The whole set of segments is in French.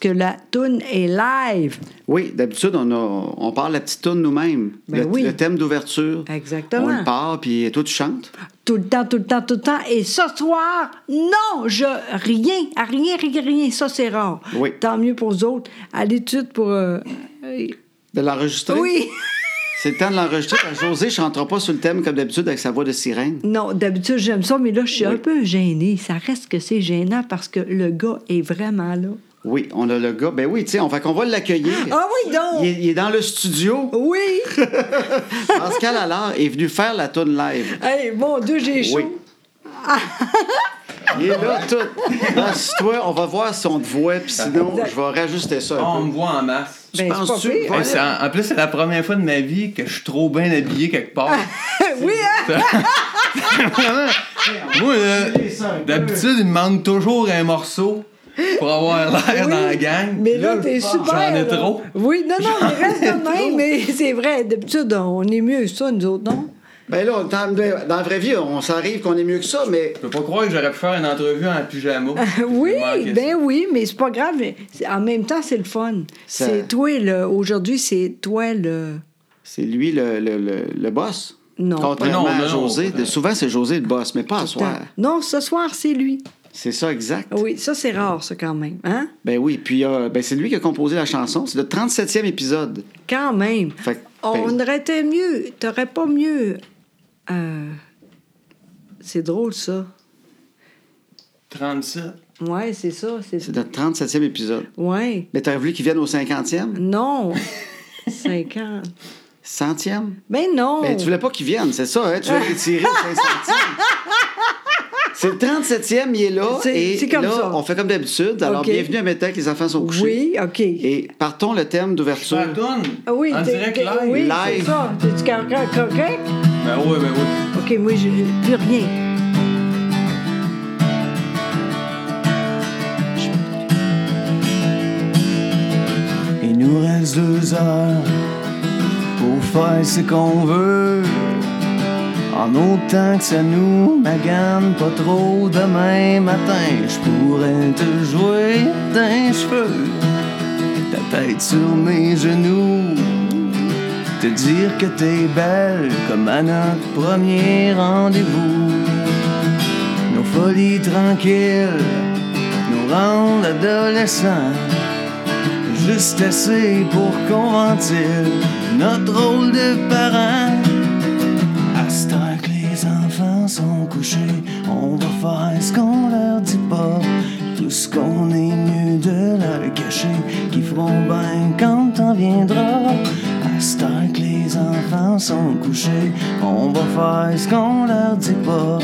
que la toune est live. Oui, d'habitude, on, a, on part la petite tourne nous-mêmes. Ben le, oui. le thème d'ouverture. Exactement. On le part, puis toi, tu chantes? Tout le temps, tout le temps, tout le temps. Et ce soir, non, je rien, rien, rien, rien. Ça, c'est rare. Oui. Tant mieux pour vous autres. À l'étude pour. euh, euh, De l'enregistrer? oui. C'est le temps de l'enregistrer. José ne chantera pas sur le thème comme d'habitude avec sa voix de sirène. Non, d'habitude, j'aime ça, mais là, je suis Oui. un peu gênée. Ça reste que c'est gênant parce que le gars est vraiment là. Oui, on a le gars. Ben oui, tu sais, on fait qu'on va l'accueillir. Ah oui, donc! Il est, il est dans le studio. Oui! Pascal Allard est venu faire la tourne live. hey, mon Dieu, j'ai chaud. Oui. Il est là, tout. Assis-toi, on va voir si on te voit, puis sinon, Exact. je vais rajuster ça Oh, un on peu. me voit en masse. Tu Ben, c'est penses-tu? pas pire. Voilà. Hey, c'est en, en plus, c'est la première fois de ma vie que je suis trop bien habillé quelque part. oui, hein? Vraiment. Moi, là, d'habitude, ils me demandent toujours un morceau pour avoir l'air dans la gang. Mais là, t'es super. J'en ai trop. Oui, non, non, mais reste de même. Mais c'est vrai, d'habitude, on est mieux que ça, nous autres, non? Ben là, dans, dans la vraie vie, on s'arrive qu'on est mieux que ça, mais Je peux pas croire que j'aurais pu faire une entrevue en pyjama. Oui, ben ça. oui, mais c'est pas grave. En même temps, c'est le fun. Ça- C'est toi, le... aujourd'hui, c'est toi le. c'est lui le, le, le, le boss? Non, Contrairement non, à non. José. Souvent, c'est José le boss, mais pas à soir. Non, ce soir, c'est lui. C'est ça, exact. Oui, ça, c'est rare, ça, quand même. Hein? Ben oui, puis euh, ben c'est lui qui a composé la chanson. C'est le 37e épisode. Quand même. Fait que, On ben, aurait été mieux. T'aurais pas mieux. euh, C'est drôle, ça. 37. Ouais, c'est ça. C'est... c'est le 37e épisode. Ouais. Mais t'aurais voulu qu'il vienne au 50e? Non. 50. 100e? Ben non. Ben, tu voulais pas qu'il vienne, c'est ça, hein? Tu voulais l'étirer au 500e. C'est le 37e, il est là. C'est- et c'est comme là, ça. on fait comme d'habitude. Alors, OK. bienvenue à Métal que les enfants sont couchés. Oui, OK. Et partons le thème d'ouverture. Ah oui, En t'es- direct t'es- live. Oui, Live. c'est ça. T'es-tu correct? Ben oui, ben oui. OK, moi, j'ai plus rien. Il nous reste deux heures pour faire ce qu'on veut. En autant que ça nous magane pas trop demain matin, je pourrais te jouer d'un cheveux, ta tête sur mes genoux, te dire que t'es belle comme à notre premier rendez-vous. Nos folies tranquilles nous rendent adolescents. Juste assez pour qu'on ventile notre rôle de parents. À sont couchés, on va faire ce qu'on leur dit pas. Tout ce qu'on est mieux de leur cacher, qui feront bien quand temps viendra. À que les enfants sont couchés, on va faire ce qu'on leur dit pas.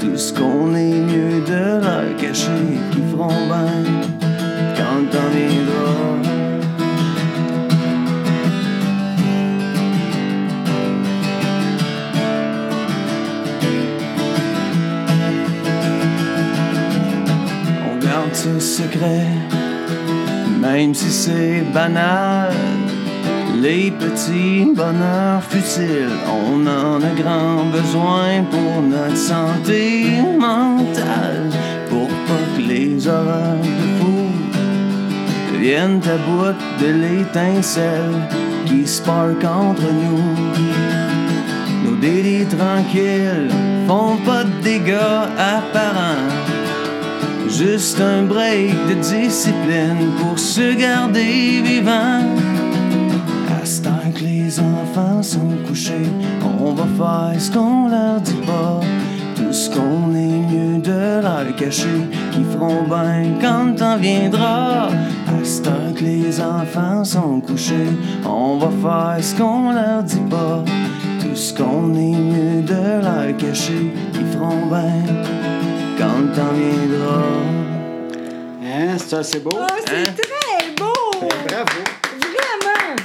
Tout ce qu'on est mieux de leur cacher, qui feront bien quand temps viendra. Secret, même si c'est banal. Les petits bonheurs futiles, on en a grand besoin pour notre santé mentale. Pour pas que les horreurs de fou deviennent à bout de l'étincelle qui spark entre nous. Nos délits tranquilles font pas de dégâts apparents. Juste un break de discipline pour se garder vivant. À heure que les enfants sont couchés, on va faire ce qu'on leur dit pas. Tout ce qu'on est mieux de leur cacher, qui feront bien quand temps viendra. À heure que les enfants sont couchés, on va faire ce qu'on leur dit pas. Tout ce qu'on est mieux de leur cacher, qui feront bien quand viendra. Hein, ça, c'est beau? Ah, c'est Hein? très beau! Bravo. Vraiment!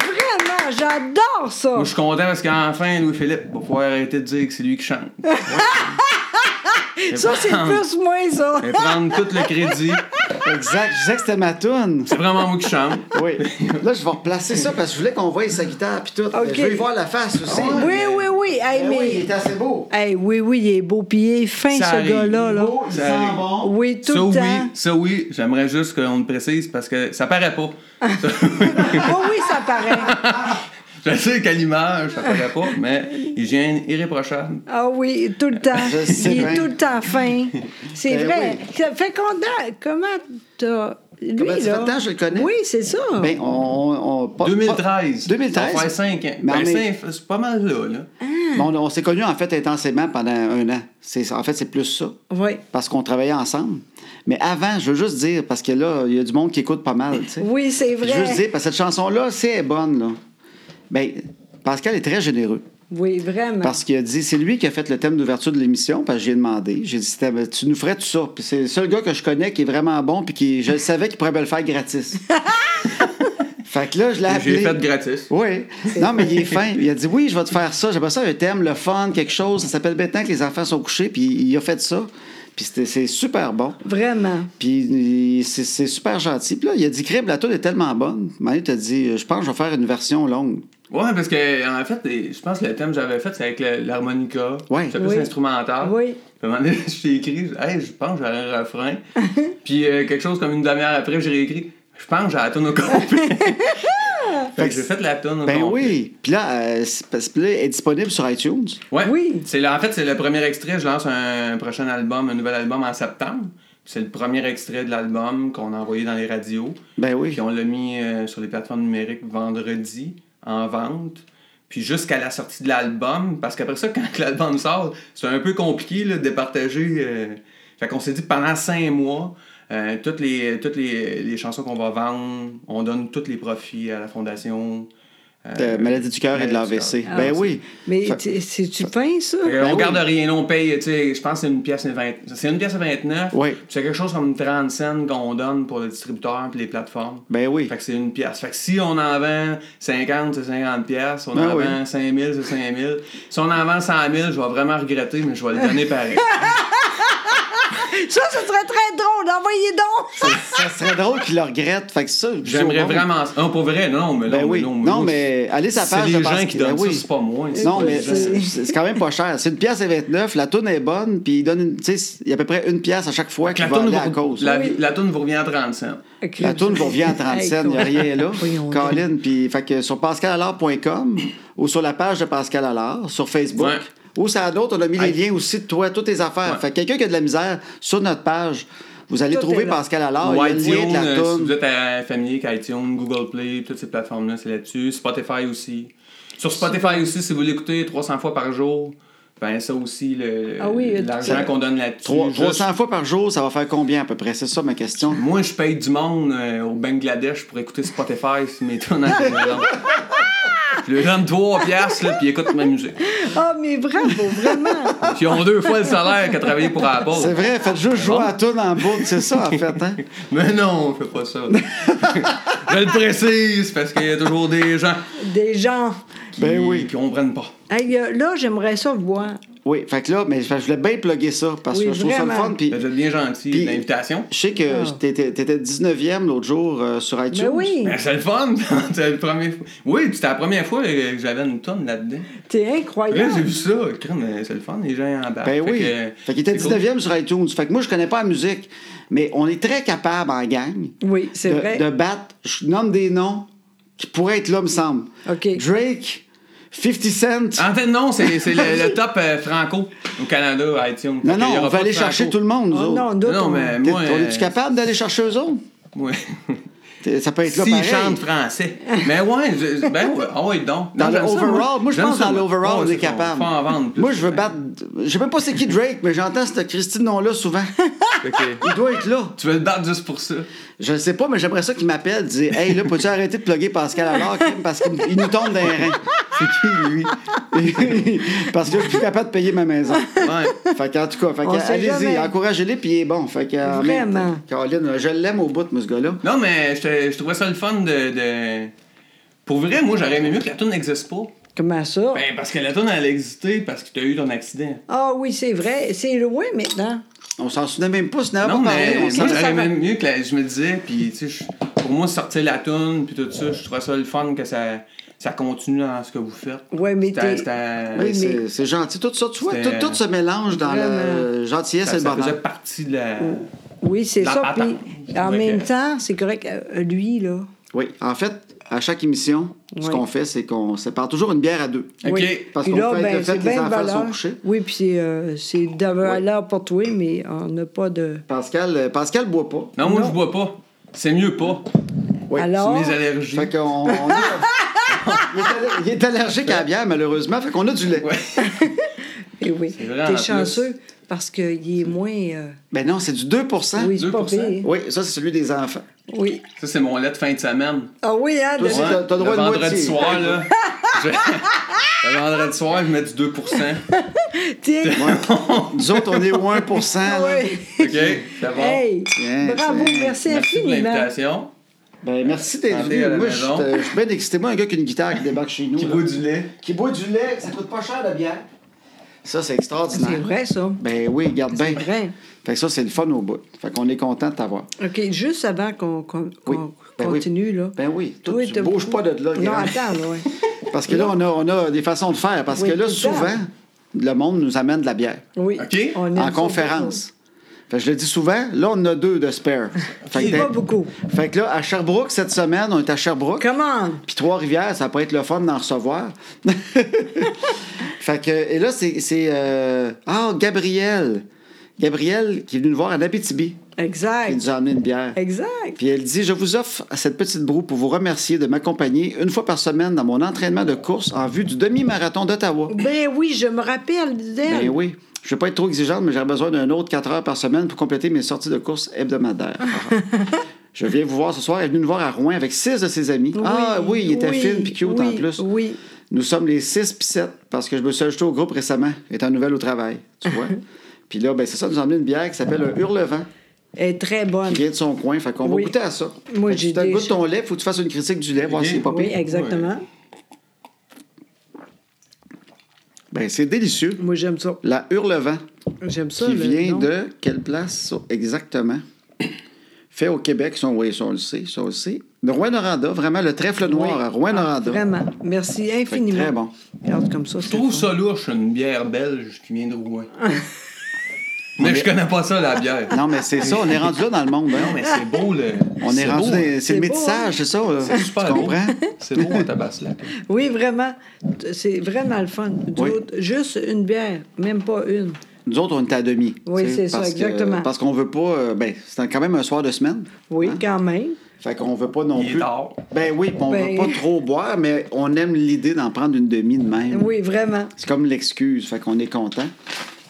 Vraiment! J'adore ça! Moi, je suis content parce qu'enfin, Louis-Philippe va pouvoir arrêter de dire que c'est lui qui chante. Ça, c'est plus moi, ça! Et prendre tout le crédit. Exact. Je disais que c'était ma toune. C'est vraiment moi qui chante. Oui. Là, je vais replacer ça parce que je voulais qu'on voie sa guitare puis tout. OK. Je veux y voir la face aussi. Oui, oui, oui, oui, hey, Ben mais. oui, il est assez beau. Hey, oui, oui, il est beau, puis il est fin, Ça ce gars-là. Il est Là. beau, il Ça sent bon. Oui, tout ça le oui, temps. ça oui, j'aimerais juste qu'on le précise parce que ça paraît pas. Oui, oui, ça paraît. Je sais qu'à l'image, ça paraît pas, mais hygiène irréprochable. Ah oui, tout le temps. Je sais il est tout le temps fin. C'est Ben vrai. Ça fait combien. Comment t'as. Lui, Comment ça fait là. je le connais? Oui, c'est ça. Ben, on, on- pas- 2013. 2013. Ça fait 5 ans. Mais Ben, on est- cinq- c'est pas mal là, là. pas- on, on s'est connus en fait intensément pendant un an. C'est, en fait, c'est plus ça. Oui. Parce qu'on travaillait ensemble. Mais avant, je veux juste dire, parce que là, il y a du monde qui écoute pas mal, tu sais. Oui, c'est Puis Je veux vrai. juste dire, parce que cette chanson-là, c'est elle est bonne, là. Ben, Pascal est très généreux. Oui, vraiment. Parce qu'il a dit, c'est lui qui a fait le thème d'ouverture de l'émission, parce que j'ai demandé. J'ai dit, C'était- tu nous ferais tout ça. Puis c'est le seul gars que je connais qui est vraiment bon, puis qui, je savais qu'il pourrait me le faire gratis. fait que là, je l'ai appelé. J'ai fait gratis. Oui. Non, mais il est fin. Il a dit, oui, je vais te faire ça. J'aimerais ça un thème, le fun, quelque chose. Ça s'appelle Maintenant que les enfants sont couchés, puis il a fait ça. Puis c'était- c'est super bon. Vraiment. Puis c'est super gentil. Puis là, il a dit, Crib, la tour est tellement bonne. Manu t'a dit, je pense que je vais faire une version longue. Ouais, parce que, en fait, je pense que le thème que j'avais fait, c'est avec l'harmonica. Ouais. C'est plus Oui. instrumental. Oui. Puis à un moment donné, je t'ai écrit, hey, je pense que j'aurais un refrain. Puis euh, quelque chose comme une demi-heure après, j'ai réécrit, je pense que j'ai la tonne au complet. fait que j'ai fait la tonne au Ben complet. oui. Puis là, euh, que là, elle est disponible sur iTunes. Ouais. Oui. C'est en fait, c'est le premier extrait. Je lance un prochain album, un nouvel album en septembre. Puis C'est le premier extrait de l'album qu'on a envoyé dans les radios. Ben oui. Puis on l'a mis euh, sur les plateformes numériques vendredi en vente. Puis jusqu'à la sortie de l'album, parce qu'après ça, quand l'album sort, c'est un peu compliqué là, de départager. euh, Fait qu'on s'est dit pendant cinq mois, euh, toutes, les, toutes les, les chansons qu'on va vendre, on donne tous les profits à la fondation. Euh, De maladie du cœur et de l'AVC. Ah, Ben c'est- oui. Mais c'est-tu fin, ça? Ben on oui. garde rien, là, on paye, tu sais, je pense que c'est une pièce à 20, c'est une pièce à 29. Oui. C'est quelque chose comme 30 cents qu'on donne pour le distributeur et les plateformes. Ben oui. Fait que c'est une pièce. Fait que si on en vend 50, c'est 50 pièces. On Ben en oui. vend 5000, c'est 5000. Si on en vend 100 000, je vais vraiment regretter, mais je vais le donner pareil. Ça, ce serait très drôle. Envoyez donc. ça serait drôle qu'il le regrette. Fait que ça, J'aimerais vraiment... Non, pour vrai, non, mais non, Ben oui. mais non. Non, moi, mais allez sa C'est page les de gens Pascal- qui donnent Ben oui. ça, c'est pas moi. Non, mais C'est- c'est c'est quand même pas cher. C'est une pièce et 29. La toune est bonne, puis il donne une. Tu sais, il y a à peu près une pièce à chaque fois qu'il La va aller à cause. la, Oui. la toune vous revient à 30 cents. La toune vous revient à 30 Hey, cents, il n'y a rien là. Colin, puis fait que sur pascalalard.com ou sur la page de Pascal Allard, sur Facebook. Ouais. Ou ça d'autres, on a mis Hey. les liens aussi de toi, toutes tes affaires. Ouais. Fait que quelqu'un qui a de la misère, sur notre page, vous allez Tout trouver. Pascal Allard, Ou il y a le lien iTunes, de la euh, si vous êtes euh, familier avec iTunes, Google Play, toutes ces plateformes-là, c'est là-dessus. Spotify aussi. Sur Spotify aussi, si vous l'écoutez 300 fois par jour, ben ça aussi, le- Ah oui, l'argent ça- qu'on donne là-dessus. Trois- juste- 300 fois par jour, ça va faire combien à peu près? C'est ça ma question. Moi, je paye du monde euh, au Bangladesh pour écouter Spotify si mes général. Je leur donne 3 piastres, là, puis ils écoutent ma musique. Ah, mais bravo, vraiment. Puis ils ont deux fois le salaire qu'à travailler pour Apple. C'est vrai, faites juste jouer à toune en boucle, c'est ça en fait. Hein? Mais non, on fait pas ça. Je le précise parce qu'il y a toujours des gens Des gens. qui, Ben oui. qui comprennent pas. Hey, euh, là, j'aimerais ça voir. Oui, fait que là, mais je voulais bien plugger ça parce que je trouve ça le fun. Puis Vous êtes bien gentil Puis- l'invitation. je sais que Ah. t'étais t'étais 19e l'autre jour euh, sur iTunes. Mais oui, Ben, c'est le fun! c'est la première fois. Oui, c'était la première fois que j'avais une tonne là-dedans. t'es Là, j'ai incroyable. vu ça. Crème, euh, C'est le fun, les gens en bas. Ben oui. Fait qu'il était 19e sur iTunes. Fait que moi, je connais pas la musique, mais on est très capable en gang Oui, c'est de, vrai. de battre. Je nomme des noms qui pourraient être là, me semble. OK. Drake, 50 Cent. En fait, non, c'est c'est le, le top euh, franco au Canada, iTunes. non, non, on va aller chercher tout le monde, nous Oh, autres. non, Non, on- mais moi. euh, capable d'aller chercher eux autres? Ouais. T'es- Ça peut être là S'ils pareil. chantent français. Mais ouais, je- ben ouais, ah ouais, donc. Dans Non, le j'aime ça, overall, moi, je pense ça, dans l'overall, on est capable. Faut en vendre plus. Moi, je veux battre. Je sais même pas c'est qui Drake, mais j'entends ce Christine nom-là souvent. Que, Il doit être là. tu veux le battre juste pour ça. Je ne sais pas, mais j'aimerais ça qu'il m'appelle, dire Hey, là, peux-tu arrêter de plugger Pascal alors parce qu'il il nous tombe dans les reins. C'est qui, lui? Parce que je suis plus capable de payer ma maison. Ouais. Fait qu'en tout cas, allez-y, encouragez-les, puis il est bon. Fait que, euh, Vraiment. Caroline, je l'aime au bout, moi, ce gars-là. Non, mais je, trouvais ça le fun de. de- Pour vrai, moi, j'aurais aimé mieux que la tune n'existe pas. Comment ça? Ben, parce que la tune, elle a existé parce que tu as eu ton accident. Ah oui, c'est vrai. C'est loin maintenant. On s'en souvenait même pas, ce n'est Non, pas parlé. mais on s'en- va. même mieux que la- je me disais, puis tu sais, pour moi, sortir la tune, puis tout ça, je trouvais ça le fun que ça, ça continue dans ce que vous faites. Ouais, mais C'était- t'es- c'était- Oui, Oui, c'est mais- c'est gentil. Tout ça, tu vois, tout, se mélange dans la gentillesse ça, et le ça faisait bonheur. partie de la. Oui, c'est La ça. Puis en même temps, c'est correct. euh, Lui, là. Oui, en fait, à chaque émission, ce Oui. qu'on fait, c'est qu'on sépare toujours une bière à deux. OK. Oui. Parce Puis qu'on là, fait ben, fait les enfants sont valeur. couchés. Oui, puis c'est euh, c'est de valeur pour toi, mais on n'a pas de. Pascal, euh, Pascal boit pas. Non, moi, Non. je bois pas. C'est mieux pas. Oui. Alors, C'est mes allergies. Fait qu'on. on il, est allergique à la bière, malheureusement. Fait qu'on a du lait. Ouais. eh oui, C'est vrai, en t'es plus. Parce qu'il est moins. euh, Ben non, c'est du 2% Oui, c'est pas 2%. pire. Oui, ça, c'est celui des enfants. Oui. Ça, c'est mon lait de fin de semaine. Ah oui, hein? Toi de- aussi, t'as- t'as le droit le de vendredi moitié. soir, là. je... Le vendredi soir, je mets du 2% Tiens. Nous autres, on est au 1 là. Oui. OK, c'est bon. Hey, Tiens, bravo, tiens. merci, Merci pour infiniment. l'invitation. Ben, merci d'être venu. Moi, suis je suis bien excité. Moi, un gars qui a une guitare qui débarque chez nous. Qui là. boit du lait. Qui boit du lait, ça coûte pas cher la bière. Ça, c'est C'est extraordinaire. vrai, ça. Ben oui, garde bien. C'est vrai. Fait que ça, c'est le fun au bout. Fait qu'on est content de t'avoir. OK, juste avant qu'on Oui. Ben oui. continue, là. Ben oui, toi, tu t'as- bouges pas de là. Non, grand. attends, là, ouais. Parce que là, on a, on a des façons de faire. Parce Oui, que là, souvent, le monde nous amène de la bière Oui. OK. On aime en conférence. Fait que je le dis souvent, là, on a deux de spare. Fait que, Pas beaucoup. fait que là, à Sherbrooke, cette semaine, on est à Sherbrooke. Comment? Puis Trois-Rivières, ça peut être le fun d'en recevoir. fait que, et là, c'est. euh, Ah, Gabrielle. Gabrielle qui est venue nous voir à Abitibi. Qui Exact. nous a amené une bière. Exact. Puis elle dit Je vous offre cette petite broue pour vous remercier de m'accompagner une fois par semaine dans mon entraînement de course en vue du demi-marathon d'Ottawa. Ben oui, je me rappelle d'elle. Ben oui. Je ne vais pas être trop exigeante, mais j'aurais besoin d'un autre 4 heures par semaine pour compléter mes sorties de course hebdomadaires. Je viens vous voir ce soir. Elle est venue nous voir à Rouen avec six de ses amis. ah oui, il était oui, fine puis cute en oui, plus. Oui. Nous sommes les 6 puis 7 parce que je me suis ajouté au groupe récemment, étant nouvelle au travail. Tu vois? puis là, ben, c'est ça, nous a emmené une bière qui s'appelle un Hurlevent, Elle est très bonne. qui vient de son coin. Fait qu'on Oui. va goûter à ça. Moi, j'ai Si tu goûtes ton lait, faut que tu fasses une critique du lait, voir si c'est pas Oui, pire. exactement. Ben, c'est délicieux. Moi, j'aime ça. La Hurlevent, J'aime ça. qui le vient nom. de quelle place, ça, exactement? Fait au Québec, ça, oui, ça, on le sait, ça, on le sait. De Rouen-Noranda, vraiment, le trèfle noir Oui. à Rouen-Noranda. Vraiment. Merci infiniment. très bon. Regarde comme ça. Je trouve ça louche, une bière belge qui vient de Rouen. On mais est- je connais pas ça, la bière. Non, mais c'est ça, on est rendu là dans le monde. hein. Non, mais c'est beau, le. On est, c'est rendu dans- hein. C'est le métissage, hein? c'est ça. là. C'est super tu beau. comprends? C'est beau, un tabaslac. Oui, vraiment. C'est vraiment le fun. Oui. juste une bière, même pas une. Nous autres, on est à demi. Oui, c'est ça, que- exactement. parce qu'on veut pas. euh, ben, c'est quand même un soir de semaine. Oui, Hein? quand même. Fait qu'on veut pas non Il est plus. tard. Ben oui, puis on Ben- veut pas trop boire, mais on aime l'idée d'en prendre une demi de même. Oui, vraiment. C'est comme l'excuse, fait qu'on est content.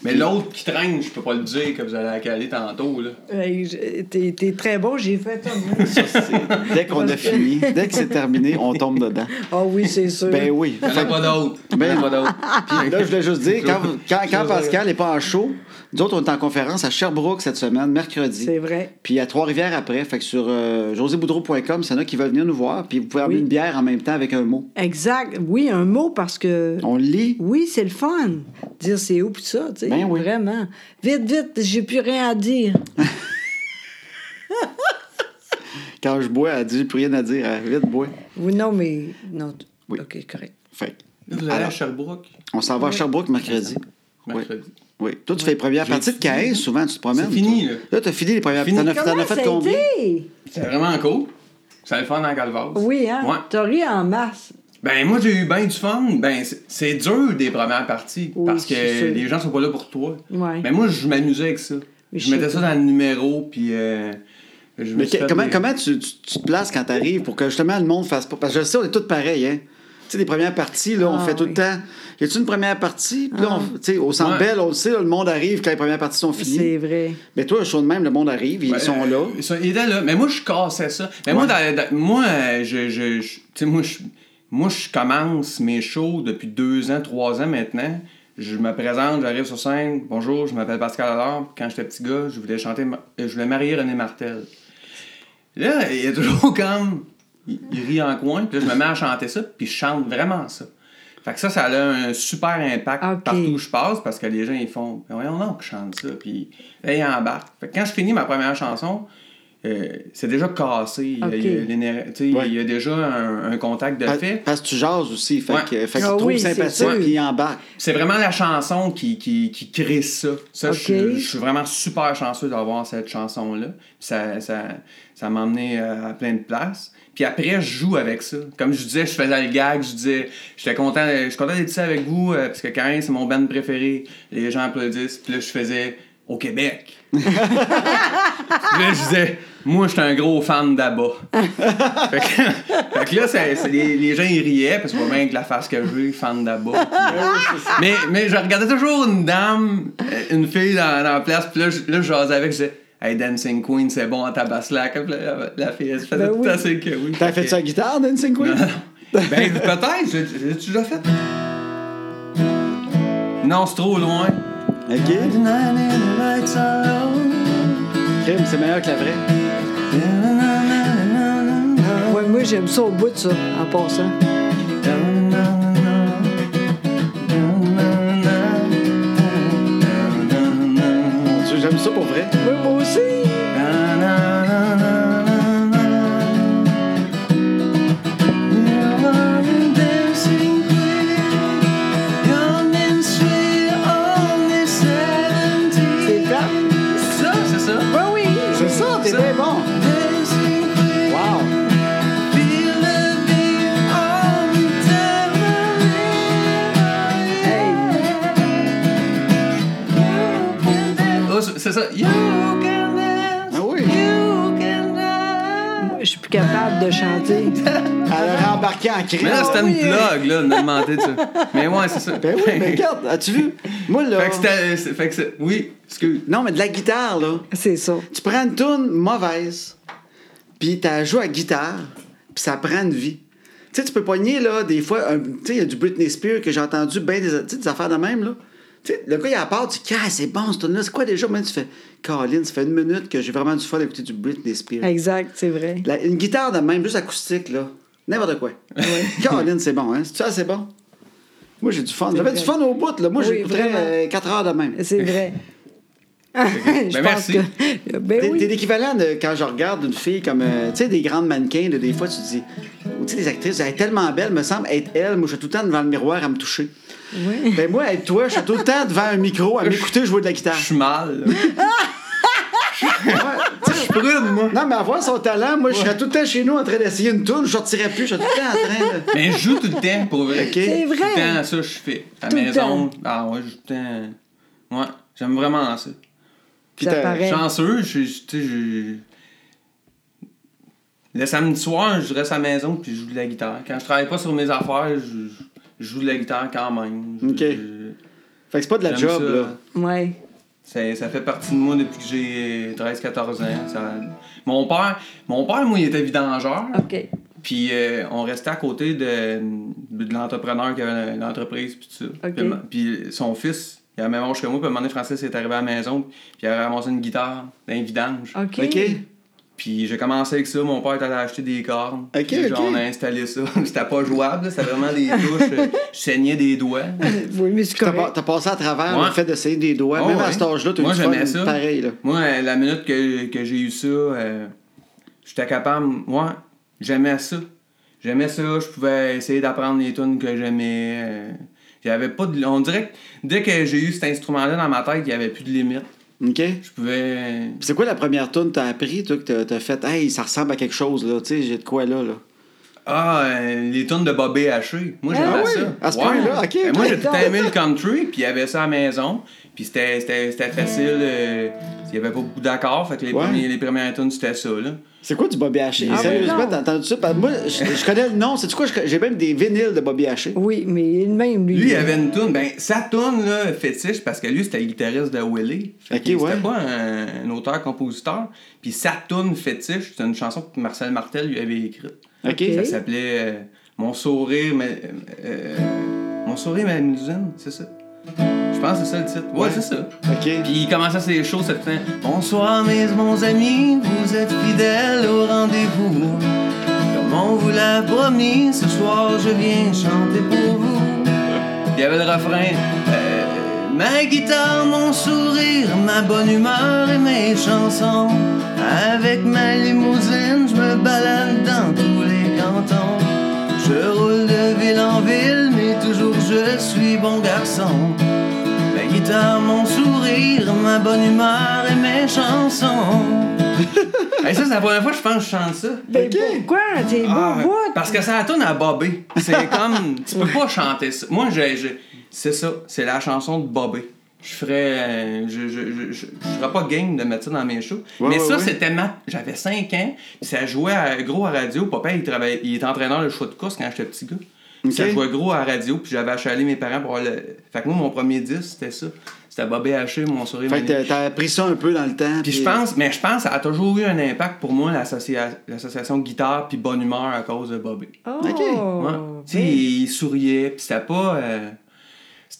Mais l'autre qui traîne, je peux pas le dire que vous allez la caler tantôt, là. Hey, je- T'es t'es très bon, j'ai fait ça. C'est- Dès qu'on a fini, dès que c'est terminé, on tombe dedans. Ah oui, c'est sûr. Ben oui. Il n'y en a pas d'autre. Il y en a pas d'autre. Puis là, je voulais juste dire, quand, quand, quand Pascal n'est pas en show, nous autres, on est en conférence à Sherbrooke cette semaine, mercredi. C'est vrai. Puis à Trois-Rivières après. Fait que sur euh, joséboudreau.com, en a qui veulent venir nous voir, puis vous pouvez amener Oui. une bière en même temps avec un mot. Exact. Oui, un mot parce que. On le lit. Oui, c'est le fun. Dire c'est où pis ça, tu sais. Ben oui. Vraiment. Vite, vite, j'ai plus rien à dire. Quand je bois, elle dit j'ai plus rien à dire. Elle, Vite, bois. Oui, non, mais. Non. Oui. OK, correct. Fait que, Là, vous allez à Alors, Sherbrooke, on s'en va à Sherbrooke mercredi. Oui. mercredi. Oui. Toi, tu fais les premières parties de fini. 15, souvent, tu te promènes. C'est fini, toi. là. Là, tu as fini les premières Fini. T'en as, t'en Comment as fait combien? C'est vraiment cool. Ça le fun dans Calvas. Oui, hein? Ouais. T'as ri en masse. Ben, moi, j'ai eu bien du fun. Ben, c'est- dur des premières parties. Oui, parce que les gens sont pas là pour toi. Ouais. Mais moi, je m'amusais avec ça. Mais je mettais ça dans le numéro, puis. euh, je me Mais comment, des- comment tu, tu- tu te places quand tu arrives pour que justement le monde fasse pas? Parce que je sais, on est tous pareils, hein. Sais, les premières parties, là, on Ah, fait tout oui. le temps. Y a-tu une première partie? Puis là, Ah. on- tu sais, au centre Ouais. Bell, on le sait, là, le monde arrive quand les premières parties sont finies. C'est vrai. Mais toi, un show de même, le monde arrive, ils Ben, sont là. Ils, sont- étaient là. Mais moi, je cassais ça. Mais moi, dans- dans- moi, je, je, je- tu sais, moi, je, moi, je commence mes shows depuis deux ans, trois ans maintenant. Je me présente, j'arrive sur scène. Bonjour, je m'appelle Pascal Allard. Quand j'étais petit gars, je voulais chanter, je voulais marier René Martel. Là, il y a toujours comme. Il, il rit en coin, puis là, je me mets à chanter ça, puis je chante vraiment ça. Fait que ça, ça a un super impact partout où je passe parce que les gens, ils font, voyons donc, je chante ça, puis là, ils embarquent. Fait que quand je finis ma première chanson, euh, c'est déjà cassé. Il y a- Ok. il y a l'éner- tu sais, Ouais. il y a déjà un, un contact de Pa- fait. Parce que tu jases aussi. Fait Ouais. que, fait que Ah tu oui, sympathique puis il embarque. C'est vraiment la chanson qui, qui, qui crée ça. Je, suis- je suis vraiment super chanceux d'avoir cette chanson-là. Puis Ça, ça, ça m'a emmené à plein de places. Puis après, je joue avec ça. Comme je disais, je faisais le gag, je disais, j'étais content, je suis content d'être ici avec vous, euh, parce que Caïn, c'est mon band préféré. Les gens applaudissent. Puis là, je faisais au Québec. Puis là, je disais, moi, je suis un gros fan d'Abba. fait, que, fait que là, c'est- c'est- les, les gens, ils riaient, parce que pas bien que la face que j'ai, fan d'Abba. mais, mais je regardais toujours une dame, euh, une fille dans, dans la place, puis là, je, là, je jasais avec, je disais, Hey, Dancing Queen, c'est bon à tabaslac. La, la fille, elle se Ben tout oui. assez que oui. T'as fait ça à guitare, Dancing Queen? Non. Ben, peut-être, j'ai j'ai-tu déjà fait? Non, c'est trop loin. OK. Crime, c'est meilleur que la vraie. Ouais, moi, j'aime ça au bout de ça, en passant. J'aime ça pour vrai? Oui, moi aussi. De chanter. Elle a rembarqué en cri. Mais là, c'était oui. une blague, là, de me demander de ça. Mais ouais, c'est ça. Ben oui, mais regarde, as-tu vu? Moi, là. Fait que c'était. c'est- Fait que c'est. Oui, excuse. Non, mais de la guitare, là. C'est ça. Tu prends une tune mauvaise, puis t'as joué à guitare, puis ça prend une vie. Tu sais, tu peux pogner, là, des fois, un- tu sais, il y a du Britney Spears que j'ai entendu, ben des, tu sais, des affaires de même, là. Tu sais, le gars, il a part, tu dis, ah, c'est bon, ce tune-là, c'est quoi déjà? Même tu fais, Caroline, ça fait une minute que j'ai vraiment du fun d'écouter du Britney Spears. Exact, c'est vrai. La- une guitare de même, juste acoustique, là. N'importe quoi. Caroline, c'est bon, hein? C'est ça, c'est bon? Moi, j'ai du fun. J'avais du fun au bout, là. Moi, Oui, j'écouterais vraiment. euh, 4 heures de même. C'est vrai. je Ben, pense merci. que. Ben T'es l'équivalent de quand je regarde une fille comme, euh, tu sais, des grandes mannequins, de, des fois, tu te dis, ou tu sais, des actrices, elle est tellement belle, me semble être elle. Moi, je suis tout le temps devant le miroir à me toucher. Oui. Ben, moi, être toi, je suis tout le temps devant un micro à m'écouter jouer de la guitare. Je suis mal. Ouais, Je suis prude, moi. non, mais avoir son talent, moi, je serais tout le temps chez nous en train d'essayer une tourne, je sortirais plus, je serais tout le temps en train de. Mais je joue tout le temps, pour vrai. Ok. C'est Tout le vrai. temps, ça, je fais. À la maison. temps. Ah ouais, je joue tout le temps. Ouais, j'aime vraiment ça. Puis paraît. Chanceux, je suis. tu sais, je- Le samedi soir, je reste à la maison puis je joue de la guitare. Quand je travaille pas sur mes affaires, je, je joue de la guitare quand même. Je- Ok. je- Fait que c'est pas de la j'aime job, ça. là. Ouais. Ça, ça fait partie de moi depuis que j'ai 13-14 ans. Ça- Mon père, mon père, moi, il était vidangeur. OK. Puis euh, on restait à côté de, de l'entrepreneur qui avait l'entreprise puis tout ça. Ok. Puis, puis son fils, il a le même âge que moi, puis à un moment donné, Francis est arrivé à la maison, puis il a ramassé une guitare d'un vidange. OK. Puis j'ai commencé avec ça, mon père est allé acheter des cordes. Ok, Puis genre, ok. on a installé ça. C'était pas jouable, c'était vraiment des touches. euh, Je saignais des doigts. Oui, mais c'est T'as correct. t'as passé à travers Ouais. le fait d'essayer des doigts. Oh, Même à cet âge-là, t'as Moi, j'aimais ça. pareil, là. Moi, euh, la minute que, que j'ai eu ça, euh, j'étais capable. Moi, j'aimais ça. J'aimais ça, je pouvais essayer d'apprendre les tunes que j'aimais. euh, J'avais pas de. On dirait que dès que j'ai eu cet instrument-là dans ma tête, il n'y avait plus de limite. OK? Je pouvais. C'est quoi la première tune que t'as appris, toi, que t'as- t'as fait? Hey, ça ressemble à quelque chose, là. Tu sais, j'ai de quoi là, là? Ah, euh, les tunes de Bobby Haché. Moi, j'aimais Ah oui? ça. À ce point-là, ok, Ben, moi, j'ai tout aimé le country, puis il y avait ça à la maison. Puis c'était, c'était, c'était facile. euh, il y avait pas beaucoup d'accords, fait que les, Ouais. premiers, les premières tunes, c'était ça, là. C'est quoi du Bobby Haché? Ah Sérieusement, t'as entendu ça? Moi, je, je connais le nom. C'est quoi? J'ai même des vinyles de Bobby Haché. Oui, mais il même, lui. Lui, il avait une tune, ben, sa tune, là, fétiche, parce que lui, c'était le guitariste de Willie. Fait Ok, ouais. C'était pas un, un auteur-compositeur. Puis sa tune fétiche, c'est une chanson que Marcel Martel lui avait écrite. OK? Ok. Ça s'appelait euh, Mon sourire, mais. euh, mon sourire, ma limousine, c'est ça? Je pense que c'est ça le titre. Ouais, c'est ça. OK. Puis il commençait ses shows, ça fait Bonsoir mes bons amis, vous êtes fidèles au rendez-vous. Comme on vous l'a promis, ce soir je viens chanter pour vous. Il y avait le refrain euh, Ma guitare, mon sourire, ma bonne humeur et mes chansons. Avec ma limousine, je me balade dans tous Je roule de ville en ville, mais toujours je suis bon garçon. Ma guitare, mon sourire, ma bonne humeur et mes chansons. Hey, ça, c'est la première fois que je pense que je chante ça. Ben, Ok. pourquoi? T'es beau Ah, bout. parce que ça tourne à Bobby. C'est comme. Tu peux pas chanter ça. Moi, j'ai- j'ai- c'est ça. C'est la chanson de Bobby. Je ferais. euh, je, je, je, je, je serais pas game de mettre ça dans mes shows. Ouais, Mais ouais, ça, ouais. c'était ma. J'avais 5 ans. Puis ça jouait à- gros à radio. Papa, il, travaillait, il était entraîneur de choix de course quand j'étais petit gars. Puis Ok. Ça jouait gros à radio. Puis j'avais achalé mes parents pour avoir le. Fait que moi, mon premier disque, c'était ça. C'était Bobby Haché, mon sourire. Fait que t'as- appris ça un peu dans le temps. Puis je pense, mais je pense que ça a toujours eu un impact pour moi, l'associa- l'association guitare puis bonne humeur à cause de Bobby. Oh, Ok. Ouais. Tu sais, il souriait, puis c'était pas. euh,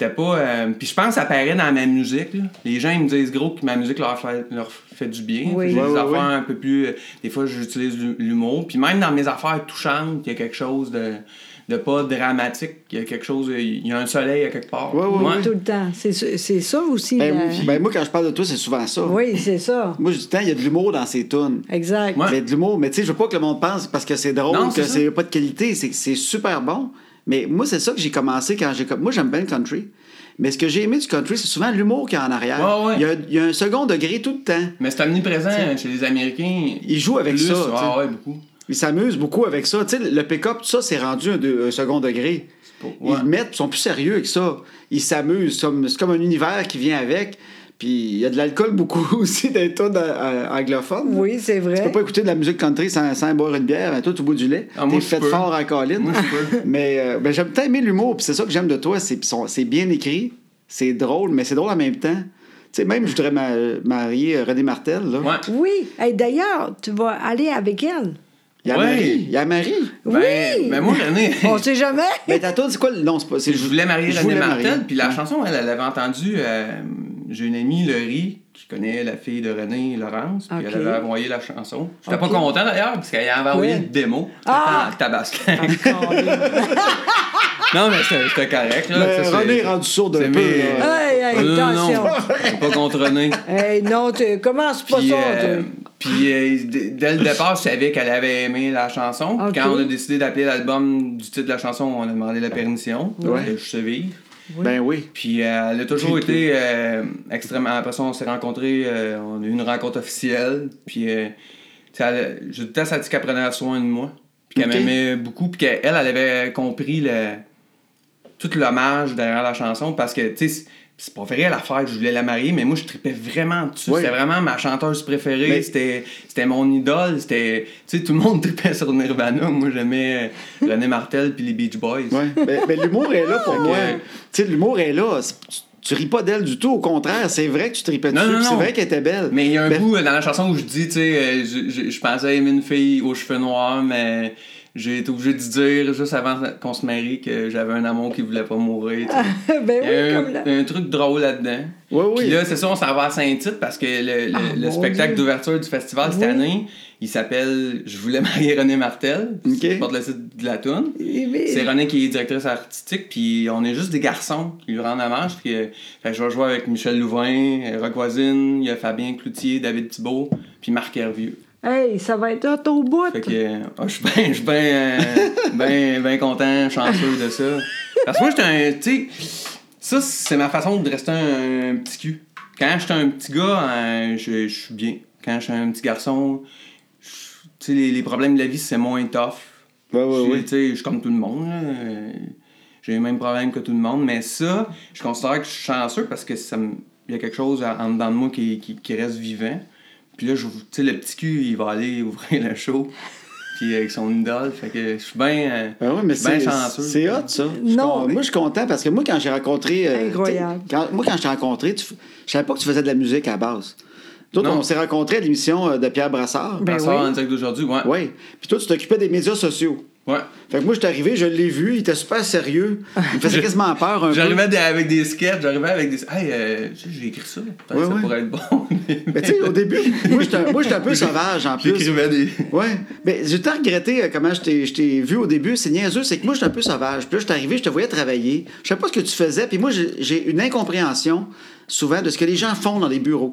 c'était pas. euh, puis je pense que ça paraît dans ma musique. là. Les gens, ils me disent gros que ma musique leur fait, leur fait du bien. Oui. J'ai Ouais, des ouais, affaires ouais. un peu plus. euh, des fois, j'utilise l'hu- l'humour. Puis même dans mes affaires touchantes, il y a quelque chose de, de pas dramatique. Il y a quelque chose. Il y a un soleil à quelque part. Ouais, ouais. Tout le temps. C'est ça- c'est ça aussi. Ben, la- ben, moi, quand je parle de toi, c'est souvent ça. Oui, c'est ça. Moi, je dis, il y a de l'humour dans ces tunes. Exact. Ouais. Mais de l'humour, mais tu sais, je veux pas que le monde pense parce que c'est drôle, Non, que c'est pas de qualité, c'est c'est super bon. Mais moi, c'est ça que j'ai commencé quand j'ai. Moi, j'aime bien le country. Mais ce que j'ai aimé du country, c'est souvent l'humour qu'il y a en arrière. Ouais, ouais. Il, y a, il y a un second degré tout le temps. Mais c'est omniprésent chez les Américains. Ils jouent avec Plus, ça. Ah ouais, beaucoup. Ils s'amusent beaucoup avec ça. Le pick-up, tout ça, c'est rendu un, de- un second degré. pas- Ils le mettent, ils sont plus sérieux avec ça. Ils s'amusent. C'est comme un univers qui vient avec. Puis il y a de l'alcool beaucoup aussi dans les tunes anglophones. Oui, c'est Tu peux vrai. pas écouter de la musique country sans, sans boire une bière. Toi, tu bois du lait. Ah, T'es fait peux. fort en colline. Moi, je peux. mais euh, ben, j'aime tant aimer l'humour. Puis c'est ça que j'aime de toi. C'est bien écrit. C'est drôle, mais c'est drôle en même temps. Tu sais, même, je voudrais ma- marier euh, René Martel. Là. Ouais. Oui. Et d'ailleurs, tu vas aller avec elle. Il y a Ouais. Marie. Il y a Marie. Ben, oui. ben moi, René. On sait jamais. Mais ta toune, c'est quoi le nom? C'est pas, c'est Je voulais marier René voulais Martel, puis la Ouais. chanson, elle, elle avait entendu. euh, J'ai une amie, Laurie, qui connaît la fille de René, Laurence, puis Ok. elle avait envoyé la chanson. J'étais Ok. pas content d'ailleurs, parce qu'elle avait envoyé une démo. Ah! Ah! Tabascan. non, mais c'était correct. Là, Mais Ça, c'est- René est rendu sourd d'un peu. mes-. Hey, hey, non, attention. non, pas contre René. Hey, non, tu commences pas Puis, ça. euh, puis euh, d- dès le départ, je savais qu'elle avait aimé la chanson. Quand on a décidé d'appeler l'album du titre de la chanson, on a demandé la permission. Ouais. de Je sais vivre. Ben oui. Puis euh, elle a toujours été euh, extrêmement. Après ça, on s'est rencontrés, euh, on a eu une rencontre officielle. Puis euh, tu sais, elle- je tout ça dit qu'elle prenait soin de moi. Puis qu'elle m'aimait beaucoup. Puis qu'elle, elle avait compris le, tout l'hommage derrière la chanson. Parce que, tu sais, c'est- pas vrai l'affaire que je voulais la marier, mais moi, je tripais vraiment dessus. C'était vraiment ma chanteuse préférée. Mais- C'était, c'était mon idole. C'était, tu sais, tout le monde tripait sur Nirvana. Moi, j'aimais euh, René Martel puis les Beach Boys. Ouais. mais mais l'humour est là pour que- moi. Tu sais, l'humour est là. Tu, tu ris pas d'elle du tout. Au contraire, c'est vrai que tu tripais dessus. C'est vrai qu'elle était belle. Mais il y a un Ben, bout euh, dans la chanson où je dis, tu sais, euh, je, je, je pensais aimer une fille aux cheveux noirs, mais j'ai été obligé de dire juste avant qu'on se marie que j'avais un amour qui voulait pas mourir. ben Il y a oui, un, comme là. un truc drôle là-dedans. Ouais, oui. Puis là, c'est ça, on s'en va à Saint-Tite parce que le, le- Ah, le spectacle d'ouverture du festival cette Oui. année, il s'appelle Je voulais marier René Martel. C'est porte le titre de la toune. Mais- C'est René qui est directrice artistique, puis on est juste des garçons qui lui rendent hommage. Puis, euh, fait que je vais jouer avec Michel Louvain, euh, Rock Voisine, il y a Fabien Cloutier, David Thibault, puis Marc Hervieux. Hey, ça va être hot au bout. Fait que ah, je suis bien euh, bien- bien content, chanceux de ça. Parce que moi, j'étais un. Tu sais, ça, c'est ma façon de rester un, petit cul. Quand j'étais un petit gars, euh, je, je suis bien. Quand je suis un petit garçon, tu sais, les, les problèmes de la vie, c'est moins tough. Ouais, ouais, Je- ouais. tu sais, Je suis comme tout le monde. J'ai les mêmes problèmes que tout le monde. Mais ça, je considère que je suis chanceux parce que ça me- il y a quelque chose en en dedans de moi qui, qui, qui reste vivant. Puis là, je- tu sais, le petit cul, il va aller ouvrir le show. Puis avec son idole. Fait que je suis bien. euh, Ben chanceux. c'est hot, ça. Non, mais- Moi, je suis content parce que moi, quand j'ai rencontré. euh, Incroyable. quand- moi, quand je t'ai rencontré, tu je savais pas que tu faisais de la musique à la base. Non. on s'est rencontrés à l'émission euh, de Pierre Brassard. Ben ça oui. en direct d'aujourd'hui, ouais. Oui. Puis toi, tu t'occupais des médias sociaux. Ouais. Fait que moi, je suis arrivé, je l'ai vu, il était super sérieux. Il me faisait quasiment peur un peu. J'arrivais avec des sketchs, j'arrivais avec des. Hey, euh, tu sais, j'ai écrit ça. Peut-être Ouais, que ça ouais. pourrait être bon. Mais tu sais, au début, moi, j'étais j'étais un peu sauvage en plus. J'écrivais des. Ouais. Mais j'ai tout regretté euh, comment je t'ai- vu au début. C'est niaiseux, c'est que moi, j'étais un peu sauvage. Puis là, je suis arrivé, je te voyais travailler. Je savais pas ce que tu faisais. Puis moi, j'ai une incompréhension souvent de ce que les gens font dans les bureaux.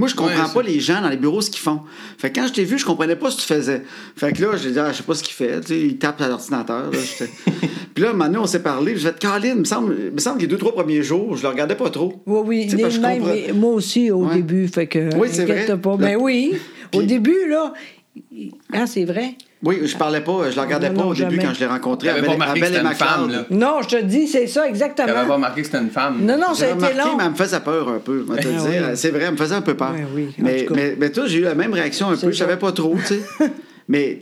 Moi, je comprends Ouais, pas les gens dans les bureaux ce qu'ils font. Fait que quand je t'ai vu, je comprenais pas ce que tu faisais. Fait que là, j'ai dit, ah, je sais pas ce qu'il fait. Tu sais, il tape à l'ordinateur. Puis là, maintenant, on s'est parlé. Je vais te Caroline, il me semble, il me semble que les deux, trois premiers jours, je le regardais pas trop. Oui, oui, Tu sais, il parce est que je même, comprends- mais moi aussi au Ouais. début, fait que Oui, c'est vrai. pas. Ben oui, au début, là, ah, c'est vrai? Oui, je parlais pas, je le regardais Non, pas non, au début quand je l'ai rencontré à T'avais Belle, pas remarqué que c'était une femme, là. Non, je te dis, c'est ça, exactement. pas remarqué que c'était une femme. Non, non, ça a J'ai été remarqué, long. mais elle me faisait peur un peu, va te Ah dire. oui. C'est vrai, elle me faisait un peu peur. Ouais, oui, en mais, mais, mais toi, j'ai eu la même réaction un peu. Je savais pas trop, tu sais. mais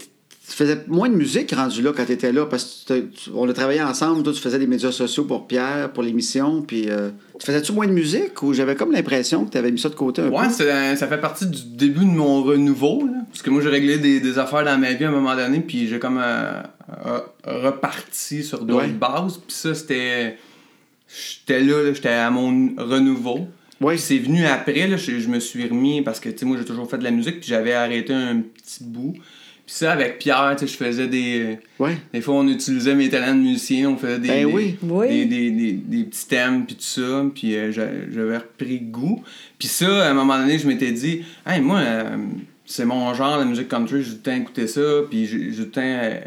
tu faisais moins de musique rendu là quand tu étais là, parce que tu- on a travaillé ensemble. Toi, tu faisais des médias sociaux pour Pierre, pour l'émission. Puis, euh, tu faisais-tu moins de musique ou j'avais comme l'impression que tu avais mis ça de côté un Ouais, peu? un- ça fait partie du début de mon renouveau. Là, parce que moi, j'ai réglé des, des affaires dans ma vie à un moment donné, puis j'ai comme euh, euh, reparti sur d'autres Ouais. bases. Puis ça, c'était. J'étais là, là, j'étais à mon renouveau. Oui. Puis c'est venu après, là, je, je me suis remis parce que, tu sais, moi, j'ai toujours fait de la musique, puis j'avais arrêté un petit bout. Puis ça, avec Pierre, tu sais, je faisais des. Ouais. Des fois, on utilisait mes talents de musicien, on faisait des, Ben des, oui. Oui. des, des, des- des petits thèmes, puis tout ça, puis euh, j'a- j'avais repris goût. Puis ça, à un moment donné, je m'étais dit, hey, moi, euh, c'est mon genre, la musique country, j'ai tout le temps écouté ça, puis j'ai j'ai tout le temps, euh,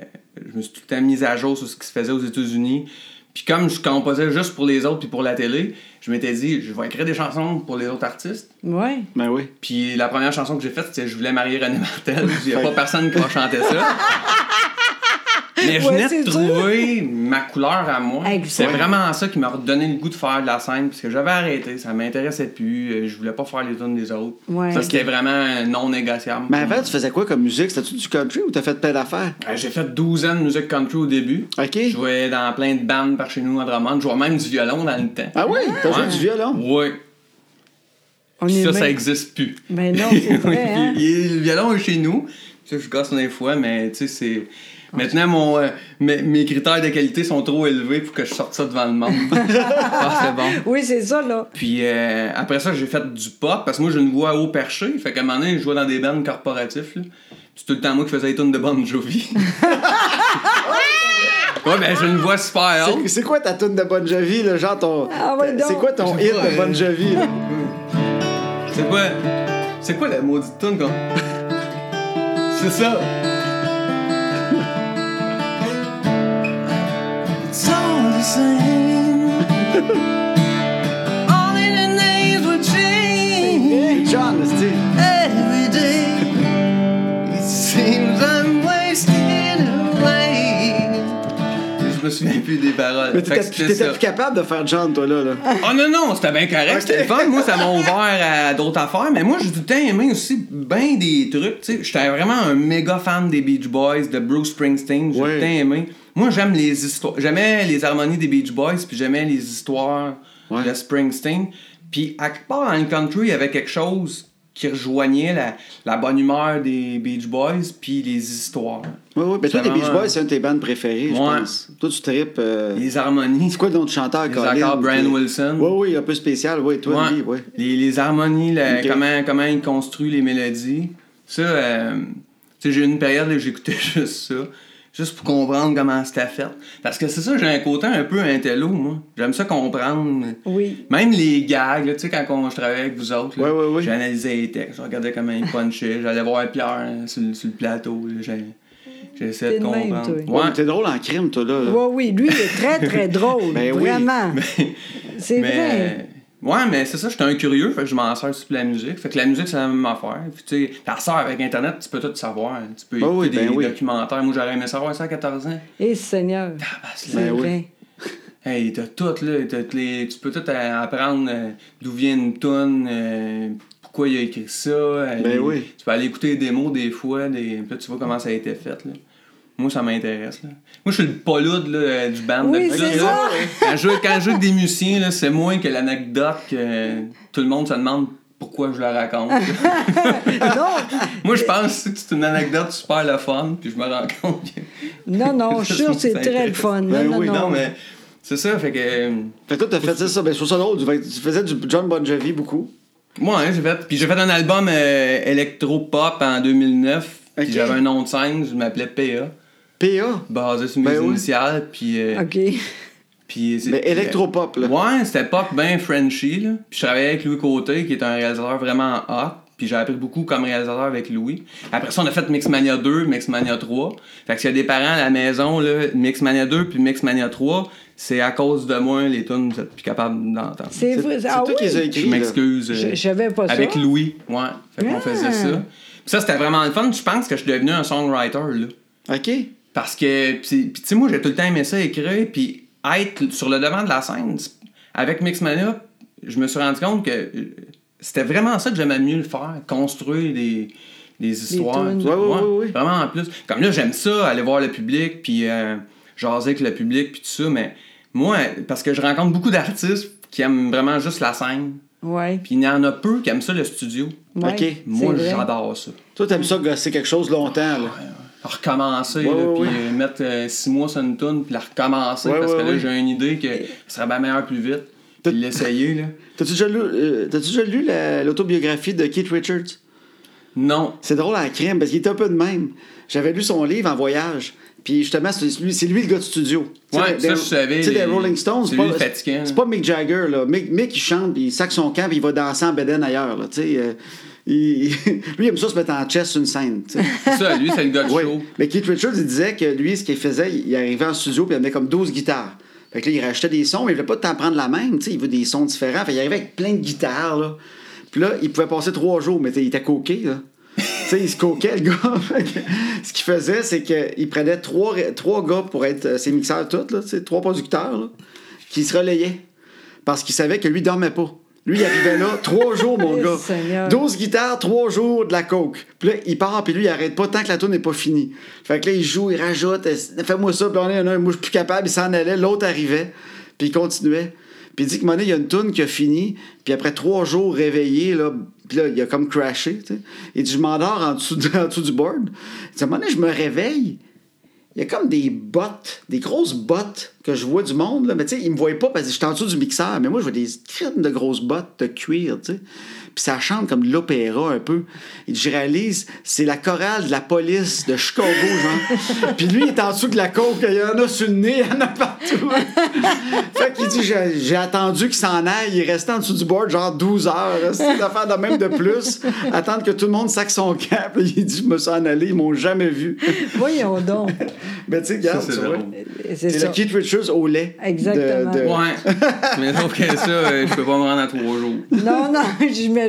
je me suis tout le temps mis à jour sur ce qui se faisait aux États-Unis. Puis comme je composais juste pour les autres puis pour la télé, je m'étais dit, je vais écrire des chansons pour les autres artistes. Oui. Ben oui. Puis la première chanson que j'ai faite, c'était Je voulais marier René Martel. Il n'y a pas personne qui m'a chanté ça. Mais je venais de trouver ma couleur à moi. C'est vraiment ça qui m'a redonné le goût de faire de la scène. Parce que j'avais arrêté, ça m'intéressait plus. euh, Je voulais pas faire les tunes des autres. Ouais. Ça, c'était vraiment non négociable. Mais avant, tu faisais quoi comme musique? C'était-tu du country ou t'as fait plein d'affaires? Euh, J'ai fait 12 ans de musique country au début. OK. Je jouais dans plein de bandes par chez nous à Drummond. Je jouais même du violon dans le temps. Ah oui? T'as joué du violon? Oui. On est Ça, ça existe plus. Ben non, c'est vrai, hein? Le violon est chez nous. Ça, je gosse des fois, mais tu sais, c'est. Maintenant, mon, euh, mes, mes critères de qualité sont trop élevés pour que je sorte ça devant le monde. ah, c'est bon. Oui, c'est ça, là. Puis euh, après ça, j'ai fait du pop parce que moi, j'ai une voix haut perché. Fait qu'à un moment donné, je jouais dans des bandes corporatifs. là. Puis C'est tout le temps moi qui faisais les tunes de Bon Jovi. ouais, ben j'ai une voix super haute. C'est- C'est quoi ta tune de Bon Jovi, là? Genre ton. Ah ouais, donc. c'est quoi ton hit de Bon euh, Jovi, là? C'est quoi C'est quoi la maudite tune qu'on. C'est ça. The same. Only the names will change John, c'est every day. It seems I'm wasting away. Je me souviens plus des paroles. Mais Fait que t'étais c'était t'étais ça. plus capable de faire John, toi, là. là. Oh non, non, c'était bien correct, c'était le fun. Moi, ça m'a ouvert à d'autres affaires. Mais moi, j'ai tout le temps aimé aussi bien des trucs. tu sais. J'étais vraiment un méga fan des Beach Boys, de Bruce Springsteen. J'ai Ouais. tout le temps aimé. Moi, j'aime les histoires. J'aimais les harmonies des Beach Boys, puis j'aimais les histoires Ouais. de Springsteen. Puis, à quelque part dans le country, il y avait quelque chose qui rejoignait la, la bonne humeur des Beach Boys, puis les histoires. Oui, oui. Mais toi, les Beach Boys, c'est une de tes bandes préférées, je pense. Toi, tu tripes. euh, Les harmonies. C'est quoi le nom du chanteur, Les Colin? accords Brian Wilson. Oui, oui, un peu spécial. Oui, toi, Ouais. lui, oui. Les, les harmonies, la- comment, comment il construit les mélodies. Ça, euh, tu sais, j'ai eu une période où j'écoutais juste ça. Juste pour comprendre comment c'était fait. Parce que c'est ça, j'ai un côté un peu intello, moi. J'aime ça comprendre. Oui. Même les gags, là, tu sais, quand on- je travaillais avec vous autres, j'analysais les textes, je regardais comment ils punchaient, j'allais voir Pierre hein, sur, le- sur le plateau, j'essayais de même, comprendre. Ouais, T'es drôle en crime, toi, là. Oui, oui, lui, il est très, très drôle. Ben oui. vraiment. C'est vrai. Ouais, mais c'est ça, j'étais un curieux, fait que je m'en sers sur la musique. Fait que la musique, c'est la même affaire. Puis, tu sais, ta sœur avec Internet, tu peux tout savoir. Tu peux Ah écouter oui, des ben oui. documentaires. Moi, j'aurais aimé savoir ça à 14 ans. Et Seigneur. Ah, c'est C'est Ben oui. vrai. Hey, t'as tout, là. Les... Tu peux tout euh, apprendre euh, d'où vient une toune, euh, pourquoi il a écrit ça. euh, Ben les- oui. Tu peux aller écouter des démos des fois, des... puis là, tu vois comment ça a été fait, là. Moi, ça m'intéresse, là. Moi, je suis le poloud, là, euh, du band. Oui, c'est là. ça. Quand je, joue- quand je joue avec des musiciens, là, c'est moins que l'anecdote que tout le monde se demande pourquoi je le raconte. non, Moi, je pense que c'est une anecdote super le fun, puis je me rends compte que. non, non, je suis sûr que c'est très le fun. Non, Ben non, oui, non. Non, mais c'est ça, fait que. euh, Fait que toi, t'as fait ça, ça. Ben, je trouve ça drôle. Tu fais- Tu faisais du John Bon Jovi beaucoup. Moi, hein, j'ai fait. Puis j'ai fait un album euh, électro-pop en 2009. Puis j'avais un nom de scène, je m'appelais PA, PA. basé sur mes Ben oui. initiales. Puis. euh, OK. puis c'est- Mais électropop, là. Ouais, c'était pop bien Frenchy, là. Puis je travaillais avec Louis Côté, qui est un réalisateur vraiment hot. Puis j'ai appris beaucoup comme réalisateur avec Louis. Après ça, on a fait Mixmania 2, Mixmania 3. Fait que s'il y a des parents à la maison, là, Mixmania 2 puis Mixmania 3, c'est à cause de moi, les tunes, vous êtes plus capable d'entendre. C'est vrai. C'est Ah toi qui les as oui. écrits. Je m'excuse. Je, euh, pas ça. avec Louis, ouais. Fait qu'on Ah. faisait ça. Puis ça, c'était vraiment le fun. Je pense que je suis devenu un songwriter, là. là. OK. Parce que, puis puis tu sais, moi, j'ai tout le temps aimé ça écrire, puis être sur le devant de la scène. Avec Mixmania, je me suis rendu compte que euh, c'était vraiment ça que j'aimais mieux le faire, construire des, des histoires. tunes. Ouais, ouais, ouais, ouais. Vraiment en plus. Comme là, j'aime ça, aller voir le public, puis euh, jaser avec le public, puis tout ça, mais moi, parce que je rencontre beaucoup d'artistes qui aiment vraiment juste la scène, Ouais. puis il y en a peu qui aiment ça le studio. ouais, OK. Moi, j'adore ça. Toi, t'aimes ça gosser quelque chose longtemps, là. Recommencer, Ouais, là, puis euh, mettre euh, six mois sur une tune, puis la recommencer, parce que là, j'ai une idée que ça serait bien meilleur plus vite. Puis l'essayer, là. T'as-tu déjà lu, euh, t'as-tu déjà lu la- l'autobiographie de Keith Richards? Non. C'est drôle à la crème parce qu'il était un peu de même. J'avais lu son livre en voyage. Puis justement, c'est lui, c'est lui le gars de studio. Tu sais, Ouais, des- ça, je savais, Tu sais, les- Rolling Stones, c'est c'est lui pas, le fatigant. c'est pas Mick Jagger. Là. Mick, Mick, il chante, puis il sac son camp, puis il va danser en bedaine ailleurs. Là, tu sais, euh, il- lui, il aime ça se mettre en chest sur une scène. tu sais. Ça, lui, c'est le gars de show. Mais Keith Richards, il disait que lui, ce qu'il faisait, il arrivait en studio, puis il avait comme 12 guitares. Fait que là, il rachetait des sons, mais il voulait pas t'en prendre la même, il veut des sons différents. Fait qu'il arrivait avec plein de guitares, là. Puis là, il pouvait passer trois jours, mais il était coqué, là. il se coquait, le gars. Ce qu'il faisait, c'est qu'il prenait trois, trois gars pour être euh, ses mixeurs tous, là, trois producteurs, là, qui se relayaient. Parce qu'il savait que lui, il dormait pas. Lui, il arrivait là, trois jours, mon Eh, gars. Seigneur. 12 guitares, 3 jours de la coke. Puis là, il part, puis lui, il arrête pas tant que la tourne n'est pas finie. Fait que là, il joue, il rajoute, euh, fais-moi ça, puis on est un, moi, je suis plus capable, il s'en allait, l'autre arrivait, puis il continuait. Puis il dit que donné, il y a une tourne qui a fini, puis après trois jours réveillé, là, puis là, il a comme crashé, tu sais. Il dit, je m'endors en dessous, de- en dessous du board. Il dit, à un moment donné, je me réveille, il y a comme des bottes, des grosses bottes que je vois du monde, là. Mais tu sais, ils me voient pas parce que j'étais en dessous du mixeur. Mais moi, je vois des crèmes de grosses bottes de cuir, tu sais. Puis ça chante comme de l'opéra un peu. Et je réalise, c'est la chorale de la police de Chicago, genre. Puis lui, il est en dessous de la coke, il y en a sur le nez, il y en a partout. fait qu'il dit, j'ai j'ai attendu qu'il s'en aille, il est resté en dessous du board genre 12 heures. C'est une affaire de même de plus. Attendre que tout le monde sac son cap. Il dit, je me suis en allé, ils m'ont jamais vu. Voyons donc. Mais tu sais, regarde, tu vois. C'est le Keith Richards au lait. Exactement. de- de- Ouais. Mais que ça, euh, je peux pas me rendre à trois jours. Non, non,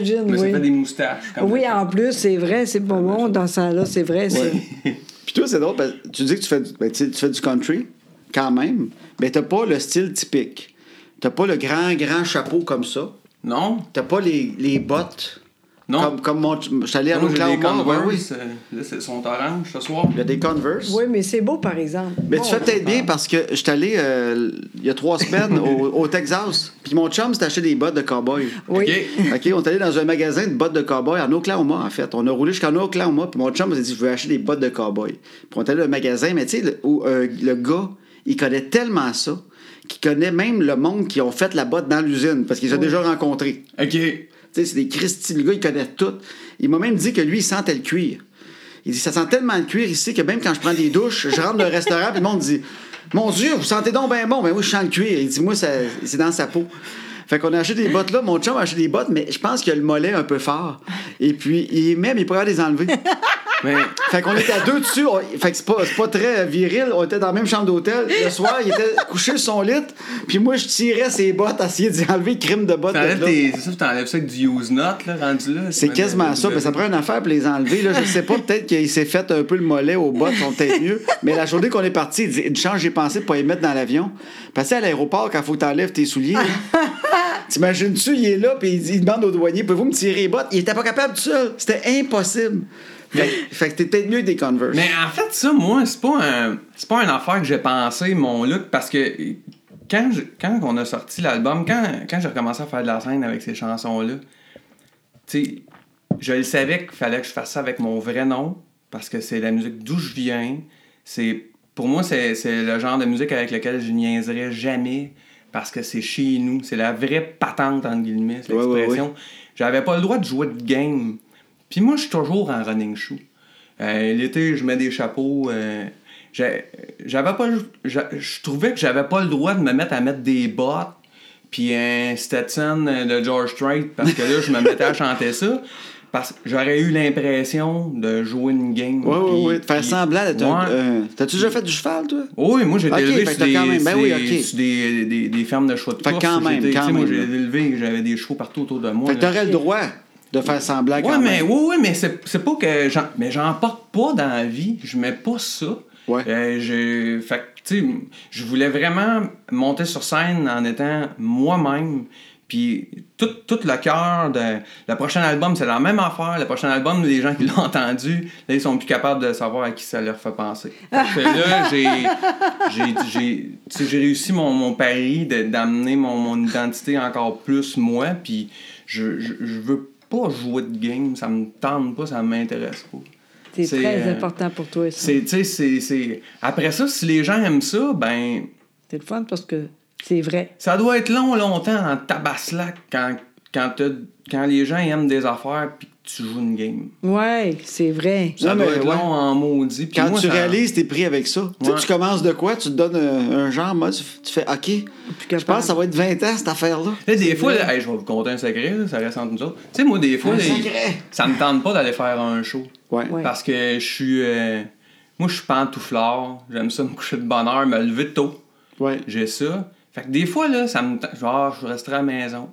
j'imagine, Mais ça fait des oui. moustaches. comme Oui, ça. en plus, c'est vrai, c'est pas bon dans ça là, c'est vrai, ça. Puis toi, c'est drôle, parce que tu dis que tu fais, du, ben, tu fais du country, quand même, mais t'as pas le style typique. T'as pas le grand, grand chapeau comme ça. Non? T'as pas les, les bottes. Non? Comme, comme mon. Je suis allé à des l'Oklahoma. ouais, oui. Euh, Là, c'est- sont orange ce soir. Il y a des Converse. Oui, mais c'est beau, par exemple. Mais Bon, tu fais peut-être bien parce que je suis allé euh, il y a trois semaines au, au Texas. Puis mon chum s'est acheté des bottes de cowboy. Oui. OK. OK, on est allé dans un magasin de bottes de cowboy en Oklahoma, en fait. On a roulé jusqu'en Oklahoma, puis mon chum s'est dit, je veux acheter des bottes de cowboy. Puis on est allé dans un magasin, mais tu sais, le, où, euh, le gars, il connaît tellement ça qu'il connaît même le monde qui ont fait la botte dans l'usine, parce qu'il les a déjà rencontrés. OK. Tu sais, c'est des Christy, le gars, il connaît tout. Il m'a même dit que lui, il sentait le cuir. Il dit, ça sent tellement le cuir ici que même quand je prends des douches, je rentre dans un restaurant, puis le monde dit, mon Dieu, vous sentez donc bien bon. Ben oui, je sens le cuir. Il dit, moi, c'est dans sa peau. Fait qu'on a acheté des bottes là. Mon chum a acheté des bottes, mais je pense qu'il a le mollet un peu fort. Et puis, il mais il pourrait les enlever. Mais Fait qu'on était à deux dessus. on- Fait que c'est pas, c'est pas très viril. On était dans la même chambre d'hôtel. Le soir, il était couché sur son lit. Puis moi, je tirais ses bottes, essayer d'y enlever crime de bottes. de t'enlèves là. tes... c'est ça, t'enlèves ça avec du use not, là, rendu là. C'est quasiment ça, mais ça prend une affaire pour les enlever. Là. Je sais pas, peut-être qu'il s'est fait un peu le mollet aux bottes, sont peut-être mieux. Mais la journée qu'on est parti, il dit une chance, j'ai pensé de pas les mettre dans l'avion. Parce que à l'aéroport, quand il faut que t'enlèves tes souliers, t'imagines-tu, il est là, puis il, demande au douanier, pouvez-vous me tirer les bottes? Il était pas capable tout seul. C'était impossible. Fait, fait que t'es peut-être mieux des Converse. Mais en fait, ça, moi, c'est pas un. C'est pas une affaire que j'ai pensé, mon look, parce que quand, je- quand on a sorti l'album, quand, quand j'ai recommencé à faire de la scène avec ces chansons-là, tu sais, je le savais qu'il fallait que je fasse ça avec mon vrai nom, parce que c'est la musique d'où je viens. C'est, pour moi, c'est, c'est le genre de musique avec lequel je niaiserais jamais, parce que c'est chez nous. C'est la vraie patente, entre guillemets, c'est Ouais, ouais, l'expression. J'avais pas le droit de jouer de game. Puis moi, je suis toujours en running shoe. Euh, l'été, je mets des chapeaux. euh, j'avais pas je trouvais que j'avais pas le droit de me mettre à mettre des bottes puis un Stetson de George Strait parce que là je me mettais à chanter ça parce que j'aurais eu l'impression de jouer une game Oui, oui, oui. De faire semblant d'être un. Ouais. euh, T'as-tu déjà fait du cheval, toi? oui, moi j'ai été Ok, élevé fait sur des, quand même- ben oui, des- ok. sur des, des, des fermes de chevaux de Fait course. quand même, quand sais, Moi même, j'ai élevé, j'avais des chevaux partout autour de moi. Fait que t'aurais le droit de faire semblant Ouais, quand mais, même. oui, oui, mais c'est c'est pas que j'en. Mais j'en porte pas dans la vie. Je mets pas ça. Ouais. Euh, je, fait que, tu sais, je voulais vraiment monter sur scène en étant moi-même. Puis tout, tout le cœur de. Le prochain album, c'est la même affaire. Le prochain album, les gens qui l'ont entendu, là, ils sont plus capables de savoir à qui ça leur fait penser. Fait que là, j'ai. j'ai- j'ai- j'ai réussi mon, mon pari de- d'amener mon, mon identité encore plus moi. Puis je, je, je veux pas jouer de game. Ça me tente pas, ça m'intéresse pas. C'est très euh, important pour toi, ça. C'est, tu sais, c'est, c'est... Après ça, si les gens aiment ça, ben, C'est le fun parce que c'est vrai. ça doit être long, longtemps en tabaslac quand, quand, quand les gens aiment des affaires puis tu joues une game. Ouais, c'est vrai. Ça Non, doit mais être ouais. long en maudit. Puis Quand moi, tu ça- réalises, t'es pris avec ça. Tu sais, Ouais. tu commences de quoi? Tu te donnes un, un genre, moi, tu, tu fais OK. Je capable. pense que ça va être 20 ans, cette affaire-là. Là, des fois, là, hey, je vais vous conter un secret, là, ça reste entre nous autres. Tu sais, moi, des fois, Un là, secret. ça me tente pas d'aller faire un show. Ouais. Ouais. Parce que je suis. euh, moi, je suis pantouflard. J'aime ça me coucher de bonne heure, me lever tôt. Ouais. J'ai ça. Fait que des fois, là, ça me. tente- Genre, je resterai à la maison.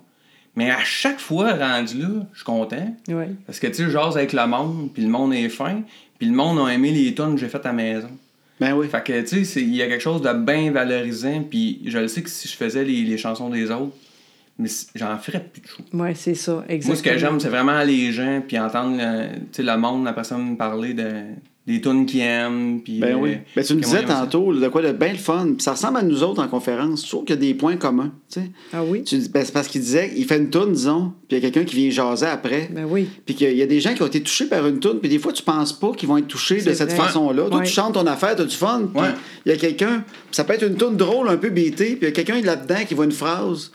Mais à chaque fois, rendu là, je suis content. Ouais. Parce que, tu sais, je jase avec le monde, puis le monde est fin, puis le monde a aimé les tonnes que j'ai faites à la maison. Ben oui. Fait que, tu sais, il y a quelque chose de bien valorisant, puis je le sais que si je faisais les, les chansons des autres, mais j'en ferais plus de show. Ouais, c'est ça, exactement. Moi, ce que j'aime, c'est vraiment les gens, puis entendre le, tu sais, le monde, la personne me parler de, des tunes qu'ils aiment. Puis, Ben euh, oui. Ben, tu me disais tantôt, de quoi de bien le fun. Puis ça ressemble à nous autres en conférence. Je trouve qu'il y a des points communs. tu sais. Ah oui? Tu dis- ben, c'est parce qu'il disait, il fait une toune, disons, puis il y a quelqu'un qui vient jaser après. Ben oui. Puis qu'il y a des gens qui ont été touchés par une toune, puis des fois, tu penses pas qu'ils vont être touchés de cette vrai. façon-là. Toi, Ouais. tu chantes ton affaire, t'as du fun, puis Ouais. il y a quelqu'un, ça peut être une toune drôle, un peu bêtée, puis il y a quelqu'un là-dedans qui voit une phrase,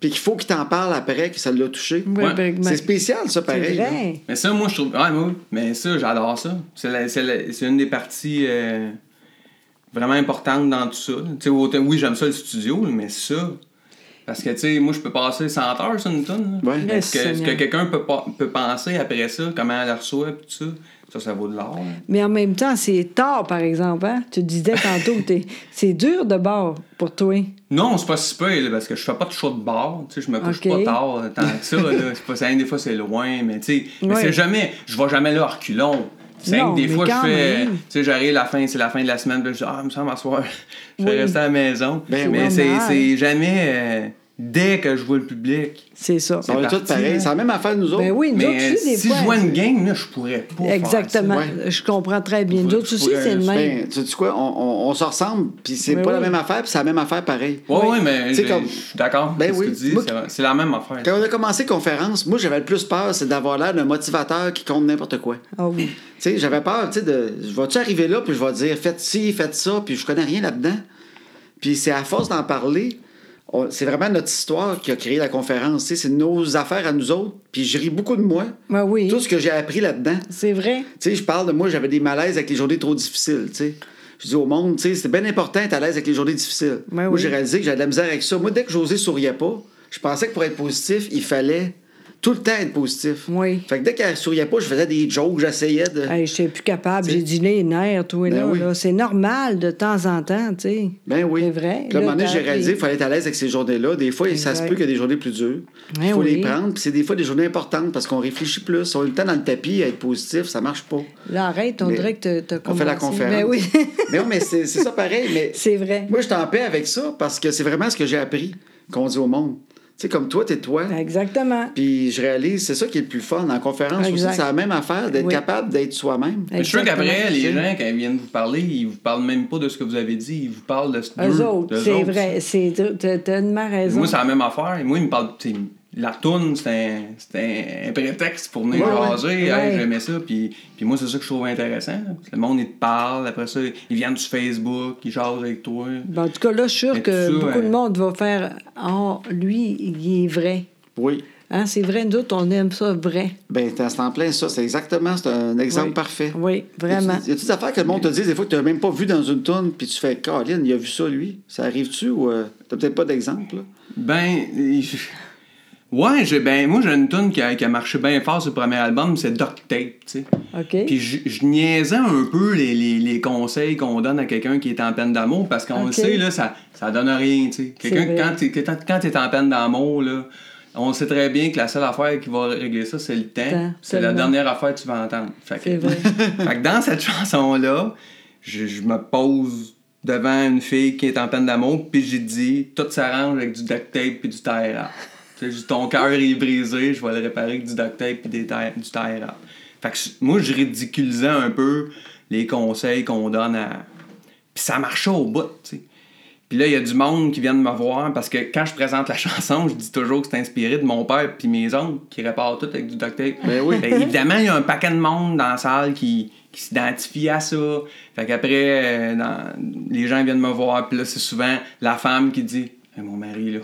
puis qu'il faut qu'il t'en parle après, que ça l'a touché. Ouais, Ouais. ben, C'est ben, spécial, ça, pareil. vrai. Mais ça, moi, je trouve. Ouais, moi, mais ça, j'adore ça. C'est, une des parties euh, vraiment importantes dans tout ça. Tu sais, autant- oui, j'aime ça le studio, mais ça. Parce que, tu sais, moi, je peux passer 100 heures sur une tonne. Ouais. Que, ce que quelqu'un peut, pas- peut penser après ça, comment elle la reçoit, pis tout ça, ça, ça vaut de l'or. là. Mais en même temps, c'est tard, par exemple. Hein? Tu disais tantôt, c'est dur de bord pour toi. Non, c'est pas si peu, parce que je fais pas de show de bar. Tu sais, je me couche pas tard euh, tant que ça. Là. C'est pas ça, des fois, c'est loin, mais tu sais, mais Ouais. c'est jamais. Je vais jamais là reculons. C'est que des mais fois, je fais. Tu sais, j'arrive la fin, c'est la fin de la semaine, puis je dis, ah, il me semble à soir, je vais Oui. rester à la maison. Ben mais oui. c'est jamais euh, dès que je vois le public. C'est ça. On est parti, tous pareils. là. C'est la même affaire, nous autres. Ben oui, nous autres Mais aussi, des si fois. je vois une game, là, je pourrais pas. faire Exactement. Ouais. Je comprends très bien. Nous autres aussi, c'est le même. Ben, tu sais quoi, on, on, on se ressemble, puis c'est Ben pas la oui. même affaire, puis c'est la même affaire pareil. Oui. ouais, mais Tu sais, j'ai- comme- je suis d'accord. Ben oui. que tu dis, Moi, c'est, c'est la même affaire. Quand on a commencé conférence, moi, j'avais le plus peur, c'est d'avoir l'air d'un motivateur qui compte n'importe quoi. Ah oui. Tu sais, j'avais peur, tu sais, de. Je vais-tu arriver là, puis je vais dire, faites ci, faites ça, puis je connais rien là-dedans. Puis c'est à force d'en parler, c'est vraiment notre histoire qui a créé la conférence. C'est nos affaires à nous autres. Puis je ris beaucoup de moi. Ben oui. Tout ce que j'ai appris là-dedans. C'est vrai. Tu sais, je parle de moi, j'avais des malaises avec les journées trop difficiles, tu sais. Je dis au monde, tu sais, c'est bien important d'être à l'aise avec les journées difficiles. Ben moi, oui. j'ai réalisé que j'avais de la misère avec ça. Moi, dès que José souriait pas, je pensais que pour être positif, il fallait tout le temps être positif. Oui. Fait que dès qu'elle souriait pas, je faisais des jokes, j'essayais de. Hey, je suis plus capable. Tu J'ai dit les nerfs, toi, Ben là. oui. là. C'est normal de temps en temps, tu sais. Ben oui. C'est vrai. Puis là, à un moment j'ai réalisé qu'il fallait être à l'aise avec ces journées-là. Des fois, ça se peut qu'il y a des journées plus dures. Il Ben faut les oui. prendre. Puis c'est des fois des journées importantes parce qu'on réfléchit plus. On a le temps dans le tapis à être positif, ça marche pas. Là, arrête, on Mais dirait que t'as On fait la conférence. Ben oui. mais non, mais c'est c'est ça pareil. Mais c'est vrai. moi, je suis en paix avec ça parce que c'est vraiment ce que j'ai appris qu'on dit au monde. Tu sais, comme toi, t'es toi. Exactement. Puis je réalise, c'est ça qui est le plus fun. En conférence aussi, c'est la même affaire, d'être Oui. capable d'être soi-même. Mais je suis sûr qu'après, les gens, quand ils viennent vous parler, ils vous parlent même pas de ce que vous avez dit, ils vous parlent de ce Eux d'eux, autres, d'eux c'est autres. vrai. C'est, t'as t'as tellement raison. Moi, c'est la même affaire. Moi, ils me parlent. Tu la toune, c'était un, c'était un prétexte pour venir Ouais, ouais. jaser. Hey. J'aimais ça. Puis, puis moi, c'est ça que je trouve intéressant. Le monde, il te parle. Après ça, ils viennent sur Facebook, ils jasent avec toi. Ben, en tout cas, là, je suis sûr que ça, beaucoup de monde va faire Ah, lui, il est vrai. Oui. Hein, c'est vrai, nous autres, on aime ça vrai. Ben, t'as- c'est en plein ça. C'est exactement, c'est un exemple Oui. parfait. Oui, vraiment. Y a-tu des affaires que le monde te dit des fois que tu n'as même pas vu dans une toune, puis tu fais, Caroline, il a vu ça, lui. Ça arrive-tu ou euh, t'as peut-être pas d'exemple, là? Ben, il- ouais, j'ai, ben, moi, j'ai une tune qui a, qui a marché bien fort sur le premier album, c'est Duct Tape, tu sais. OK? Puis je, niaisais un peu les, les, les conseils qu'on donne à quelqu'un qui est en peine d'amour parce qu'on le sait, là, ça, ça donne rien, tu sais. Quelqu'un, quand t'es, quand, t'es en peine d'amour, là, on sait très bien que la seule affaire qui va régler ça, c'est le temps. Temps, c'est la dernière affaire que tu vas entendre. Fait que, C'est vrai. fait que dans cette chanson-là, je, je me pose devant une fille qui est en peine d'amour, puis j'ai dit tout s'arrange avec du duct tape puis du tie ton cœur est brisé, je vais le réparer avec du duct tape puis des tie- du tie wrap. Fait que moi, je ridiculisais un peu les conseils qu'on donne à. Puis ça marchait au bout, tu sais. Puis là, il y a du monde qui vient de me voir parce que quand je présente la chanson, je dis toujours que c'est inspiré de mon père puis mes oncles qui réparent tout avec du duct tape. Ben oui. Fait, évidemment, il y a un paquet de monde dans la salle qui, qui s'identifie à ça. Fait qu'après, euh, dans- les gens viennent me voir, puis là, c'est souvent la femme qui dit Hey, Mon mari, là,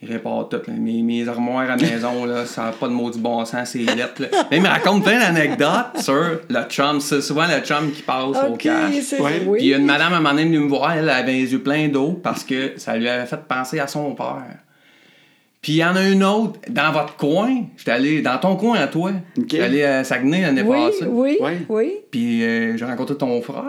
il répare tout. là. Mes, mes armoires à la maison, là, ça n'a pas de mot du bon sens, c'est lettres. là. Mais il me raconte plein d'anecdotes sur le chum. C'est souvent le chum qui passe au cash. Ouais. oui. Puis il y a une madame à un moment donné venue me voir, elle avait les yeux pleins d'eau parce que ça lui avait fait penser à son père. Puis il y en a une autre dans votre coin. J'étais allé dans ton coin à toi. Ok. J'étais allé à Saguenay l'année Oui, passée. oui, oui. Puis euh, j'ai rencontré ton frère.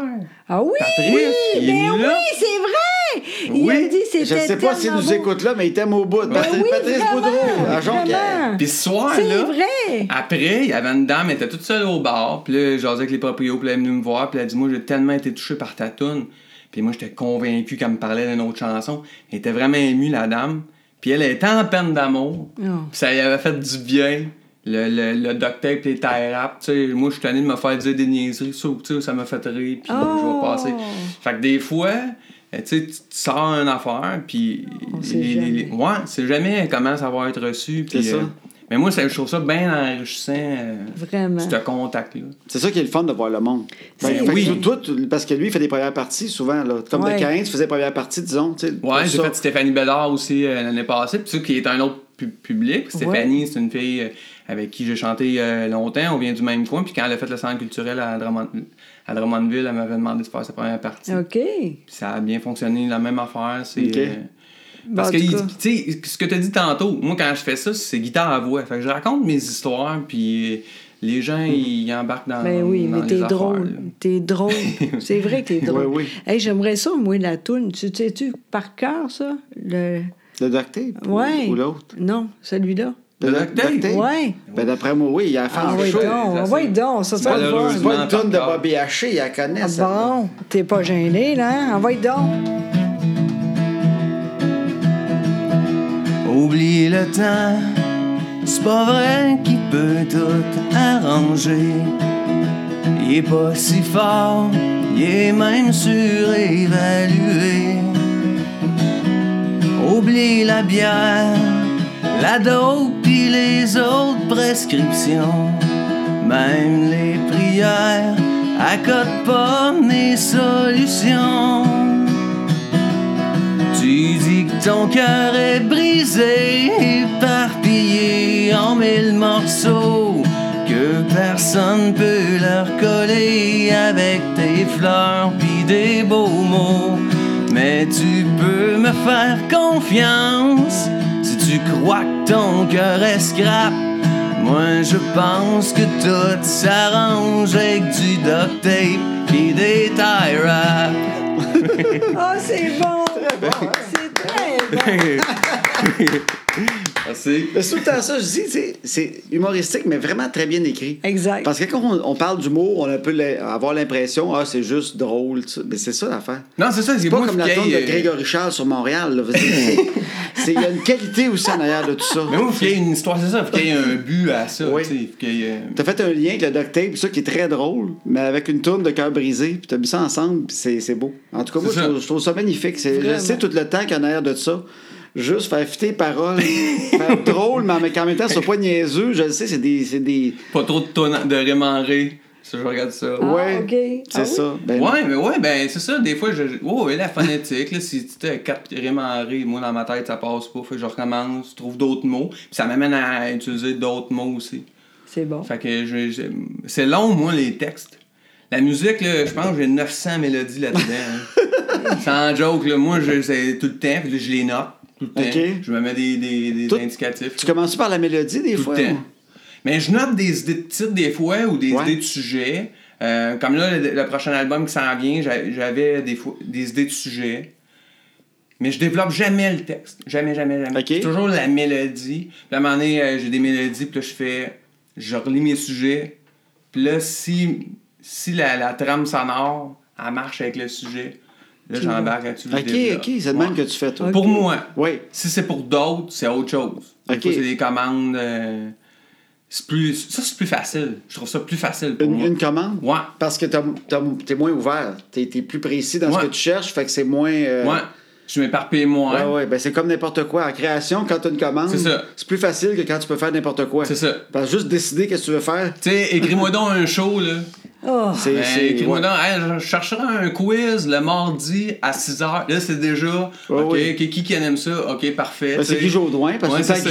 Ah oui, Patrice, oui, il est ben venu là. oui, c'est vrai! Il Oui. a dit c'était Je sais pas s'il nous écoute là, mais il t'aime au bout. Patrice, Ben oui, Patrice vraiment, Boudreau, à Jonquière. vraiment. Puis ce soir C'est là, vrai! après, il y avait une dame, elle était toute seule au bar. Puis là, j'asais avec les proprios, puis elle est venue me voir. Puis elle a dit Moi, j'ai tellement été touché par ta toune. Puis moi, j'étais convaincu qu'elle me parlait d'une autre chanson. Elle était vraiment émue, la dame. Puis elle était en peine d'amour. Oh. Puis ça lui avait fait du bien. Le, le, le duct tape, les tie wraps. Tu sais, moi, je suis tanné de me faire dire des niaiseries. Ça, ça m'a fait rire. Puis Oh. je vais passer. Fait que des fois, tu sais, tu tu sors une affaire, puis. Ouais, c'est jamais comment ça va être reçu. puis, C'est ça. euh, mais moi, ça, je trouve ça bien enrichissant, euh, Vraiment. ce contact-là. C'est ça qui est le fun de voir le monde. Que oui. tu- parce que lui, il fait des premières parties souvent. Là. Comme Ouais. de Cain, tu faisais première partie, disons. Ouais, j'ai fait Stéphanie Bédard aussi euh, l'année passée, puis ça qui est un autre pu- public. Stéphanie, c'est une fille euh, avec qui j'ai chanté euh, longtemps, on vient du même coin, puis quand elle a fait le centre culturel à, Drummond- à Drummondville, elle m'avait demandé de faire sa première partie. OK. Puis ça a bien fonctionné, la même affaire. C'est, Ok. euh, parce Bon, que, tu sais, ce que tu as dit tantôt, moi, quand je fais ça, c'est guitare à voix. Fait que je raconte mes histoires, puis euh, les gens, ils embarquent dans, Ben oui, dans mais t'es drôle. T'es drôle. C'est vrai que t'es drôle. Oui, oui. Hey, j'aimerais ça, moi, la toune. Tu sais-tu par cœur, ça? Le... Le duct tape ou- Ouais. ou l'autre? Non, celui-là. Le duct tape? Ouais. Ben, d'après moi, oui, il a fait Ah un oui, show. donc. oui, donc. Ça, ça Malheureusement. pas une tonne de. Bobby Haché, il la connaît, Ah ça. bon, t'es pas gêné, là? hein? Envoie donc. Oublie le temps, c'est pas vrai qu'il peut tout arranger. Il est pas si fort, il est même surévalué. Oublie la bière, la dope pis les autres prescriptions. Même les prières accotent pas mes solutions. Tu dis que ton cœur est brisé, éparpillé en mille morceaux, que personne peut leur coller avec tes fleurs pis des beaux mots. Mais tu peux me faire confiance si tu crois ton cœur est scrap. Moi je pense que tout s'arrange avec du duct tape pis des tie wraps. Ah, c'est bon. C'est très bon. Merci. Mais c'est tout le temps ça, je dis, c'est humoristique, mais vraiment très bien écrit. Exact. Parce que quand on, on parle d'humour, on a peut avoir l'impression, ah, c'est juste drôle, mais c'est ça l'affaire. Non, c'est ça, c'est C'est pas comme la tombe de euh, Grégory Charles sur Montréal. Il y a une qualité aussi en arrière de tout ça. Mais moi, il faut qu'il y ait une histoire, c'est ça, il faut qu'il y ait un but à ça. Oui. euh, T'as fait un lien avec le duct tape, ça qui est très drôle, mais avec une tourne de cœur brisé, puis t'as mis ça ensemble, puis c'est c'est beau. En tout cas, moi, je trouve, je trouve ça magnifique. Je sais tout le temps qu'il y en a arrière de ça. Juste faire fitter les paroles, faire drôle, mais en même temps, ce soit pas niaiseux. Je le sais, c'est des. C'est des... Pas trop de, tonne- de ré en ré. Ça, je regarde ça. Ah, ouais, ok. c'est Ah oui? ça. Ben, Ouais, mais ouais, ben c'est ça. Des fois, je. Oh, ouais, la phonétique, là, si tu as quatre rimes en ré, moi dans ma tête, ça passe pas. Fait que je recommence, je trouve d'autres mots. Puis ça m'amène à utiliser d'autres mots aussi. C'est bon. Fait que je, je- c'est long, moi, les textes. La musique, là, je pense que j'ai 900 mélodies là-dedans. hein. Sans joke, là, moi, je, c'est tout le temps, puis là, je les note tout le temps. Ok. Je me mets des, des, des Tout- indicatifs. Tu là, commences par la mélodie des tout fois? le temps. ou- Mais je note des idées de titres des fois ou des Ouais. idées de sujets. Euh, comme là, le, le prochain album qui s'en vient, j'a- j'avais des, fois, des idées de sujets. Mais je développe jamais le texte. Jamais, jamais, jamais. Ok. C'est toujours la mélodie. Puis à un moment donné, euh, j'ai des mélodies, puis là, je fais. Je relis mes sujets. Puis là, si, si la, la trame sonore, elle marche avec le sujet, là, j'embarque là-dessus. Ok, développe. ok, c'est de Ouais. même que tu fais, toi. Pour moi. Oui. Si c'est pour d'autres, c'est autre chose. Ok. c'est des commandes. euh, c'est plus, ça, c'est plus facile. Je trouve ça plus facile pour Une, moi. une commande? Ouais. Parce que t'es moins ouvert. T'es es plus précis dans ce que tu cherches, fait que c'est moins. euh, Ouais. Je m'éparpille moins. Ouais, ouais, ben c'est comme n'importe quoi. En création, quand tu as une commande, C'est ça. c'est plus facile que quand tu peux faire n'importe quoi. C'est ça. Parce que juste décider qu'est-ce que tu veux faire, Tu sais, écris-moi donc un show, là. Oh, c'est. Ben, c'est- écris-moi ouais. donc, Hey, je chercherai un quiz le mardi à 6h. Là, c'est déjà. Ouais, ok, qui qui aime ça? Ok, parfait. Ben, c'est. Guy Jodoin, parce que c'est c'est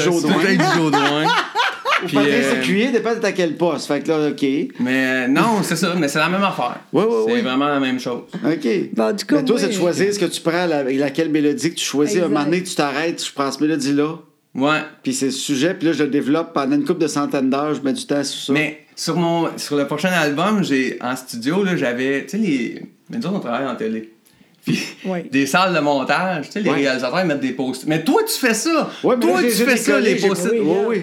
Guy Jodoin. Puis, Patrice euh, Lécuyer, dépend de à quel poste. Fait que là, OK. Mais non, c'est ça, mais c'est la même affaire. Ouais, ouais, c'est vraiment la même chose. OK. Bon, du coup, Mais toi, moi, c'est de choisir ce que tu prends, la- laquelle mélodie que tu choisis. Un Exact. moment donné, tu t'arrêtes, je prends cette mélodie-là, Ouais. puis c'est le sujet, puis là, je le développe pendant une couple de centaines d'heures, je mets du temps sur ça. Mais sur mon sur le prochain album, j'ai en studio là, j'avais tu sais les mais nous autres, on travaille en télé. Puis Oui. des salles de montage, tu sais les Ouais. réalisateurs ils mettent des post Mais toi tu fais ça. Mais toi là, tu fais ça les post-it. oui, oui.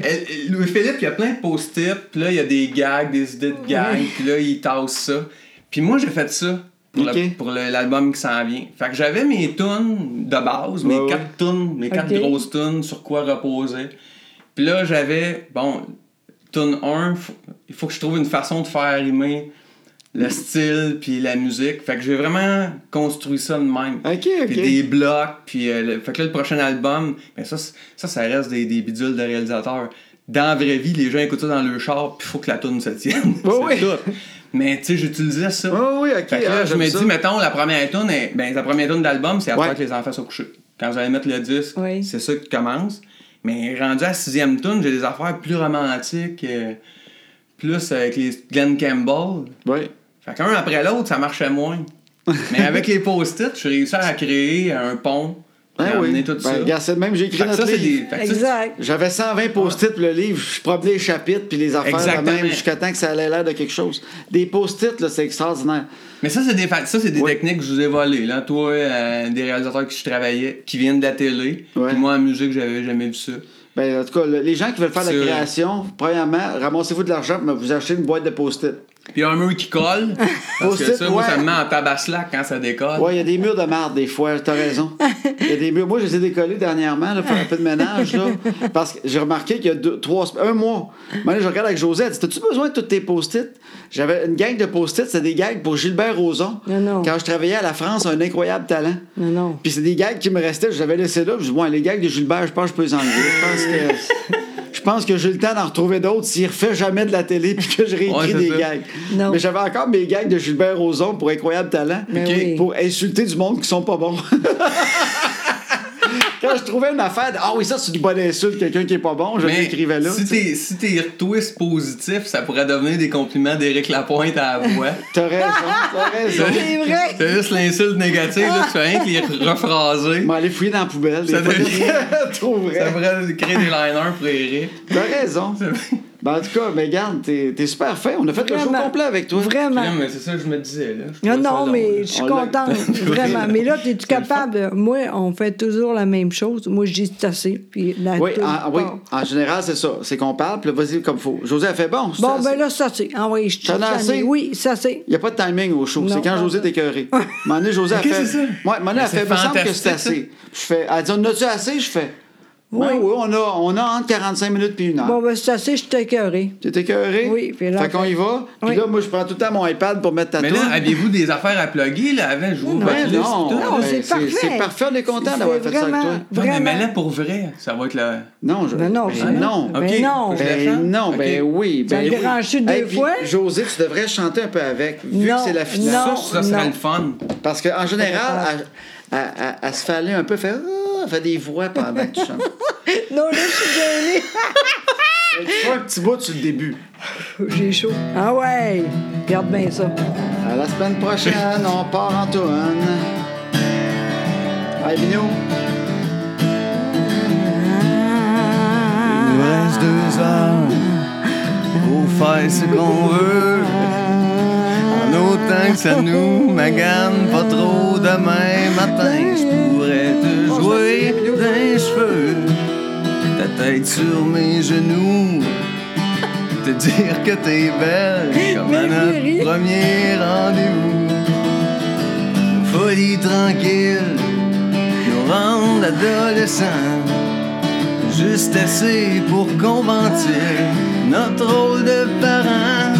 Louis-Philippe, il y a plein de post-it, puis là il y a des gags, des idées de gags, puis là il tasse ça. Puis moi j'ai fait ça pour, l'album qui s'en vient. Fait que j'avais mes tunes de base, mes quatre tunes, mes quatre grosses tunes sur quoi reposer. Puis là, j'avais, bon, tune 1, faut- il faut que je trouve une façon de faire rimer le style puis la musique. Fait que j'ai vraiment construit ça de même. OK, OK. Puis des blocs, puis euh, le- fait que là, le prochain album, ben ça, ça, ça reste des, des bidules de réalisateurs. Dans la vraie vie, les gens écoutent ça dans le char, puis il faut que la tune se tienne. C'est ouais. tout. Mais tu sais, j'utilisais ça. Oui, oui, OK. Fait que là, ah, je me ça. dis, mettons, la première tune, est- ben, la première tune d'album, c'est après Ouais. que les enfants soient couchés. Quand allez mettre le disque, Oui. c'est ça qui commence. Mais rendu à la sixième tune, j'ai des affaires plus romantiques, euh, plus avec les Glenn Campbell. Oui. Fait qu'un après l'autre, ça marchait moins. Mais avec les post-it, je suis réussi à créer un pont. Ben oui. amener tout Ben, ça. regarde, c'est de même, j'ai écrit Fait que notre ça, c'est livre. des. que Exact. J'avais 120 post-it pour le livre, je prenais les chapitres puis les affaires de même jusqu'à temps que ça allait l'air de quelque chose. Des post-it, là, c'est extraordinaire. Mais ça, c'est des, fa- ça, c'est des Ouais. techniques que je vous ai volées. Là. Toi, euh, des réalisateurs avec qui je travaillais, qui viennent de la télé. Ouais. Puis moi, en musique, j'avais jamais vu ça. Ben, en tout cas, le- les gens qui veulent faire de la création, premièrement, ramassez-vous de l'argent pour vous acheter une boîte de post-it. Puis un mur qui colle. parce que Post-it, ça, moi, ça me met en tabaslac quand ça décolle. Ouais, il y a des murs de marde des fois, t'as raison. Il y a des murs. Moi, je les ai décollés dernièrement, là, pour faire un peu de ménage, là. Parce que j'ai remarqué qu'il y a deux, trois, un mois. Maintenant, je regarde avec dit T'as-tu besoin de tous tes post-it? J'avais une gang de post-it, c'était des gags pour Gilbert Rozon. Non, non. Quand je travaillais à la France, un incroyable talent. Non, non. Puis c'est des gags qui me restaient, je les avais laissés là. Puis je dis, ouais, les gags de Gilbert, je pense que je peux les enlever. Je pense que. Je pense que j'ai le temps d'en retrouver d'autres s'il refait jamais de la télé puis que je réécris Ouais, des ça. gags. Non. Mais j'avais encore mes gags de Gilbert Rozon pour Incroyable Talent. Oui. Pour insulter du monde qui sont pas bons. Quand je trouvais une affaire, de, ah oui, ça c'est une bonne insulte, quelqu'un qui est pas bon, je Mais l'écrivais là. si tes, si tes twists positifs, ça pourrait devenir des compliments d'Éric Lapointe à la voix. T'as raison, t'as raison. C'est vrai. C'est juste l'insulte négative, là, tu fais rien que les rephraser. Je vais aller fouiller dans la poubelle. Ça devient- trop vrai. Ça pourrait créer des liners pour Eric. T'as raison. Ben, en tout cas, mais regarde, t'es t'es super fin. On a fait le show complet avec toi. Vraiment. Non, mais c'est ça que je me disais, là. Je Non, non, long, mais là. je suis On contente, vraiment. Mais là, es-tu capable? Moi, on fait toujours la même chose. Moi, je dis c'est assez. Puis la Oui, en, oui, part. en général, c'est ça. C'est qu'on parle, puis là, vas-y comme faut. José a fait bon. Bon, ben là, ça c'est. Ah oui, je T'en as assez? Oui, ça c'est. Il n'y a pas de timing au show. C'est quand José est écœuré. Donné, José a fait. donné, elle c'est fait. Il me semble que c'est assez. Je fais. Elle dit, en as-tu assez? Je fais. Oui. Ben oui, on a, on a entre 45 minutes puis une heure. Bon, ben, c'est assez, je suis écœurée. Tu es écœuré? Oui, puis là, Fait qu'on y va? Puis Oui. là, moi, je prends tout le temps mon iPad pour mettre ta Mais là, aviez-vous des affaires à plugger, là, avant? Je vous Ben non, tout, Non, là? c'est parfait. c'est parfait, on est content d'avoir fait ça avec vraiment- toi. Non, mais Vraiment. mets-la pour vrai. Ça va être la... Non, je... Ben non, ben non. Ben Ok. non. Ben non, Ok. ben oui. Ben oui. deux Hey, fois? José, tu devrais chanter un peu avec, vu Non, que c'est la finale. non. Ça, ça serait non. le fun. Parce qu'en général, elle se fait aller un peu, faire, elle fait des voix pendant que tu chantes. Non, là, je suis gênée. tu fais un petit bout sur le début. J'ai chaud. Ah ouais, regarde bien ça. À la semaine prochaine, on part en tourne. Hey, Bino. Il nous reste deux heures pour faire ce qu'on veut. En autant que ça nous magane pas trop demain matin, jouer d'un cheveux, ta tête sur mes genoux, te dire que t'es belle comme à notre premier rendez-vous. Folie tranquille, nous rendre adolescents. Juste assez pour conventir notre rôle de parents.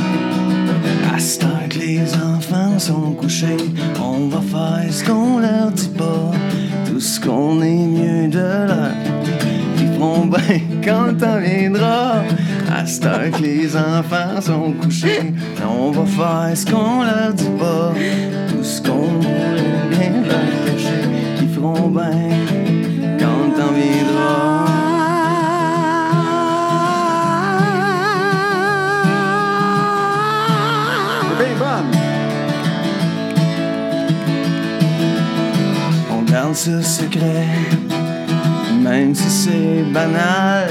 À ce temps que les enfants sont couchés, on va faire ce qu'on leur dit pas. Tout ce qu'on est mieux de leur Ils feront bien quand le temps viendra. À ce temps que les enfants sont couchés, on va faire ce qu'on leur dit pas. Tout ce qu'on voudrait bien leur cacher. Ils feront bien ce secret, même si c'est banal.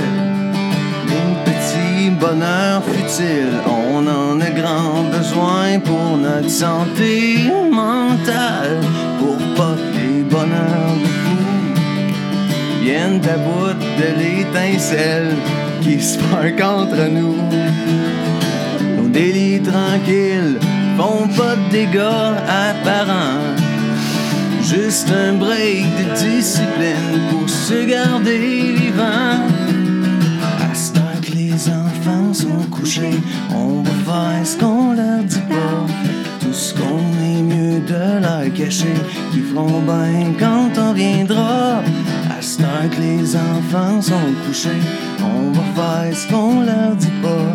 Les petits bonheurs futiles, on en a grand besoin pour notre santé mentale. Pour pas que les bonheurs de fou viennent à bout de l'étincelle qui se spark entre nous. Nos délits tranquilles font pas de dégâts apparents. Juste un break de discipline pour se garder vivant. À ce temps que les enfants sont couchés, on va faire ce qu'on leur dit pas. Tout ce qu'on est mieux de leur cacher, qui feront bien quand on viendra. À ce temps que les enfants sont couchés, on va faire ce qu'on leur dit pas.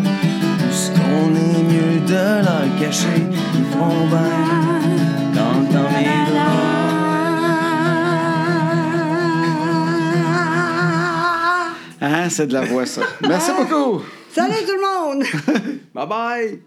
Tout ce qu'on est mieux de leur cacher, qui feront bien Ah, c'est de la voix, ça. Merci beaucoup. Salut tout le monde! Bye bye!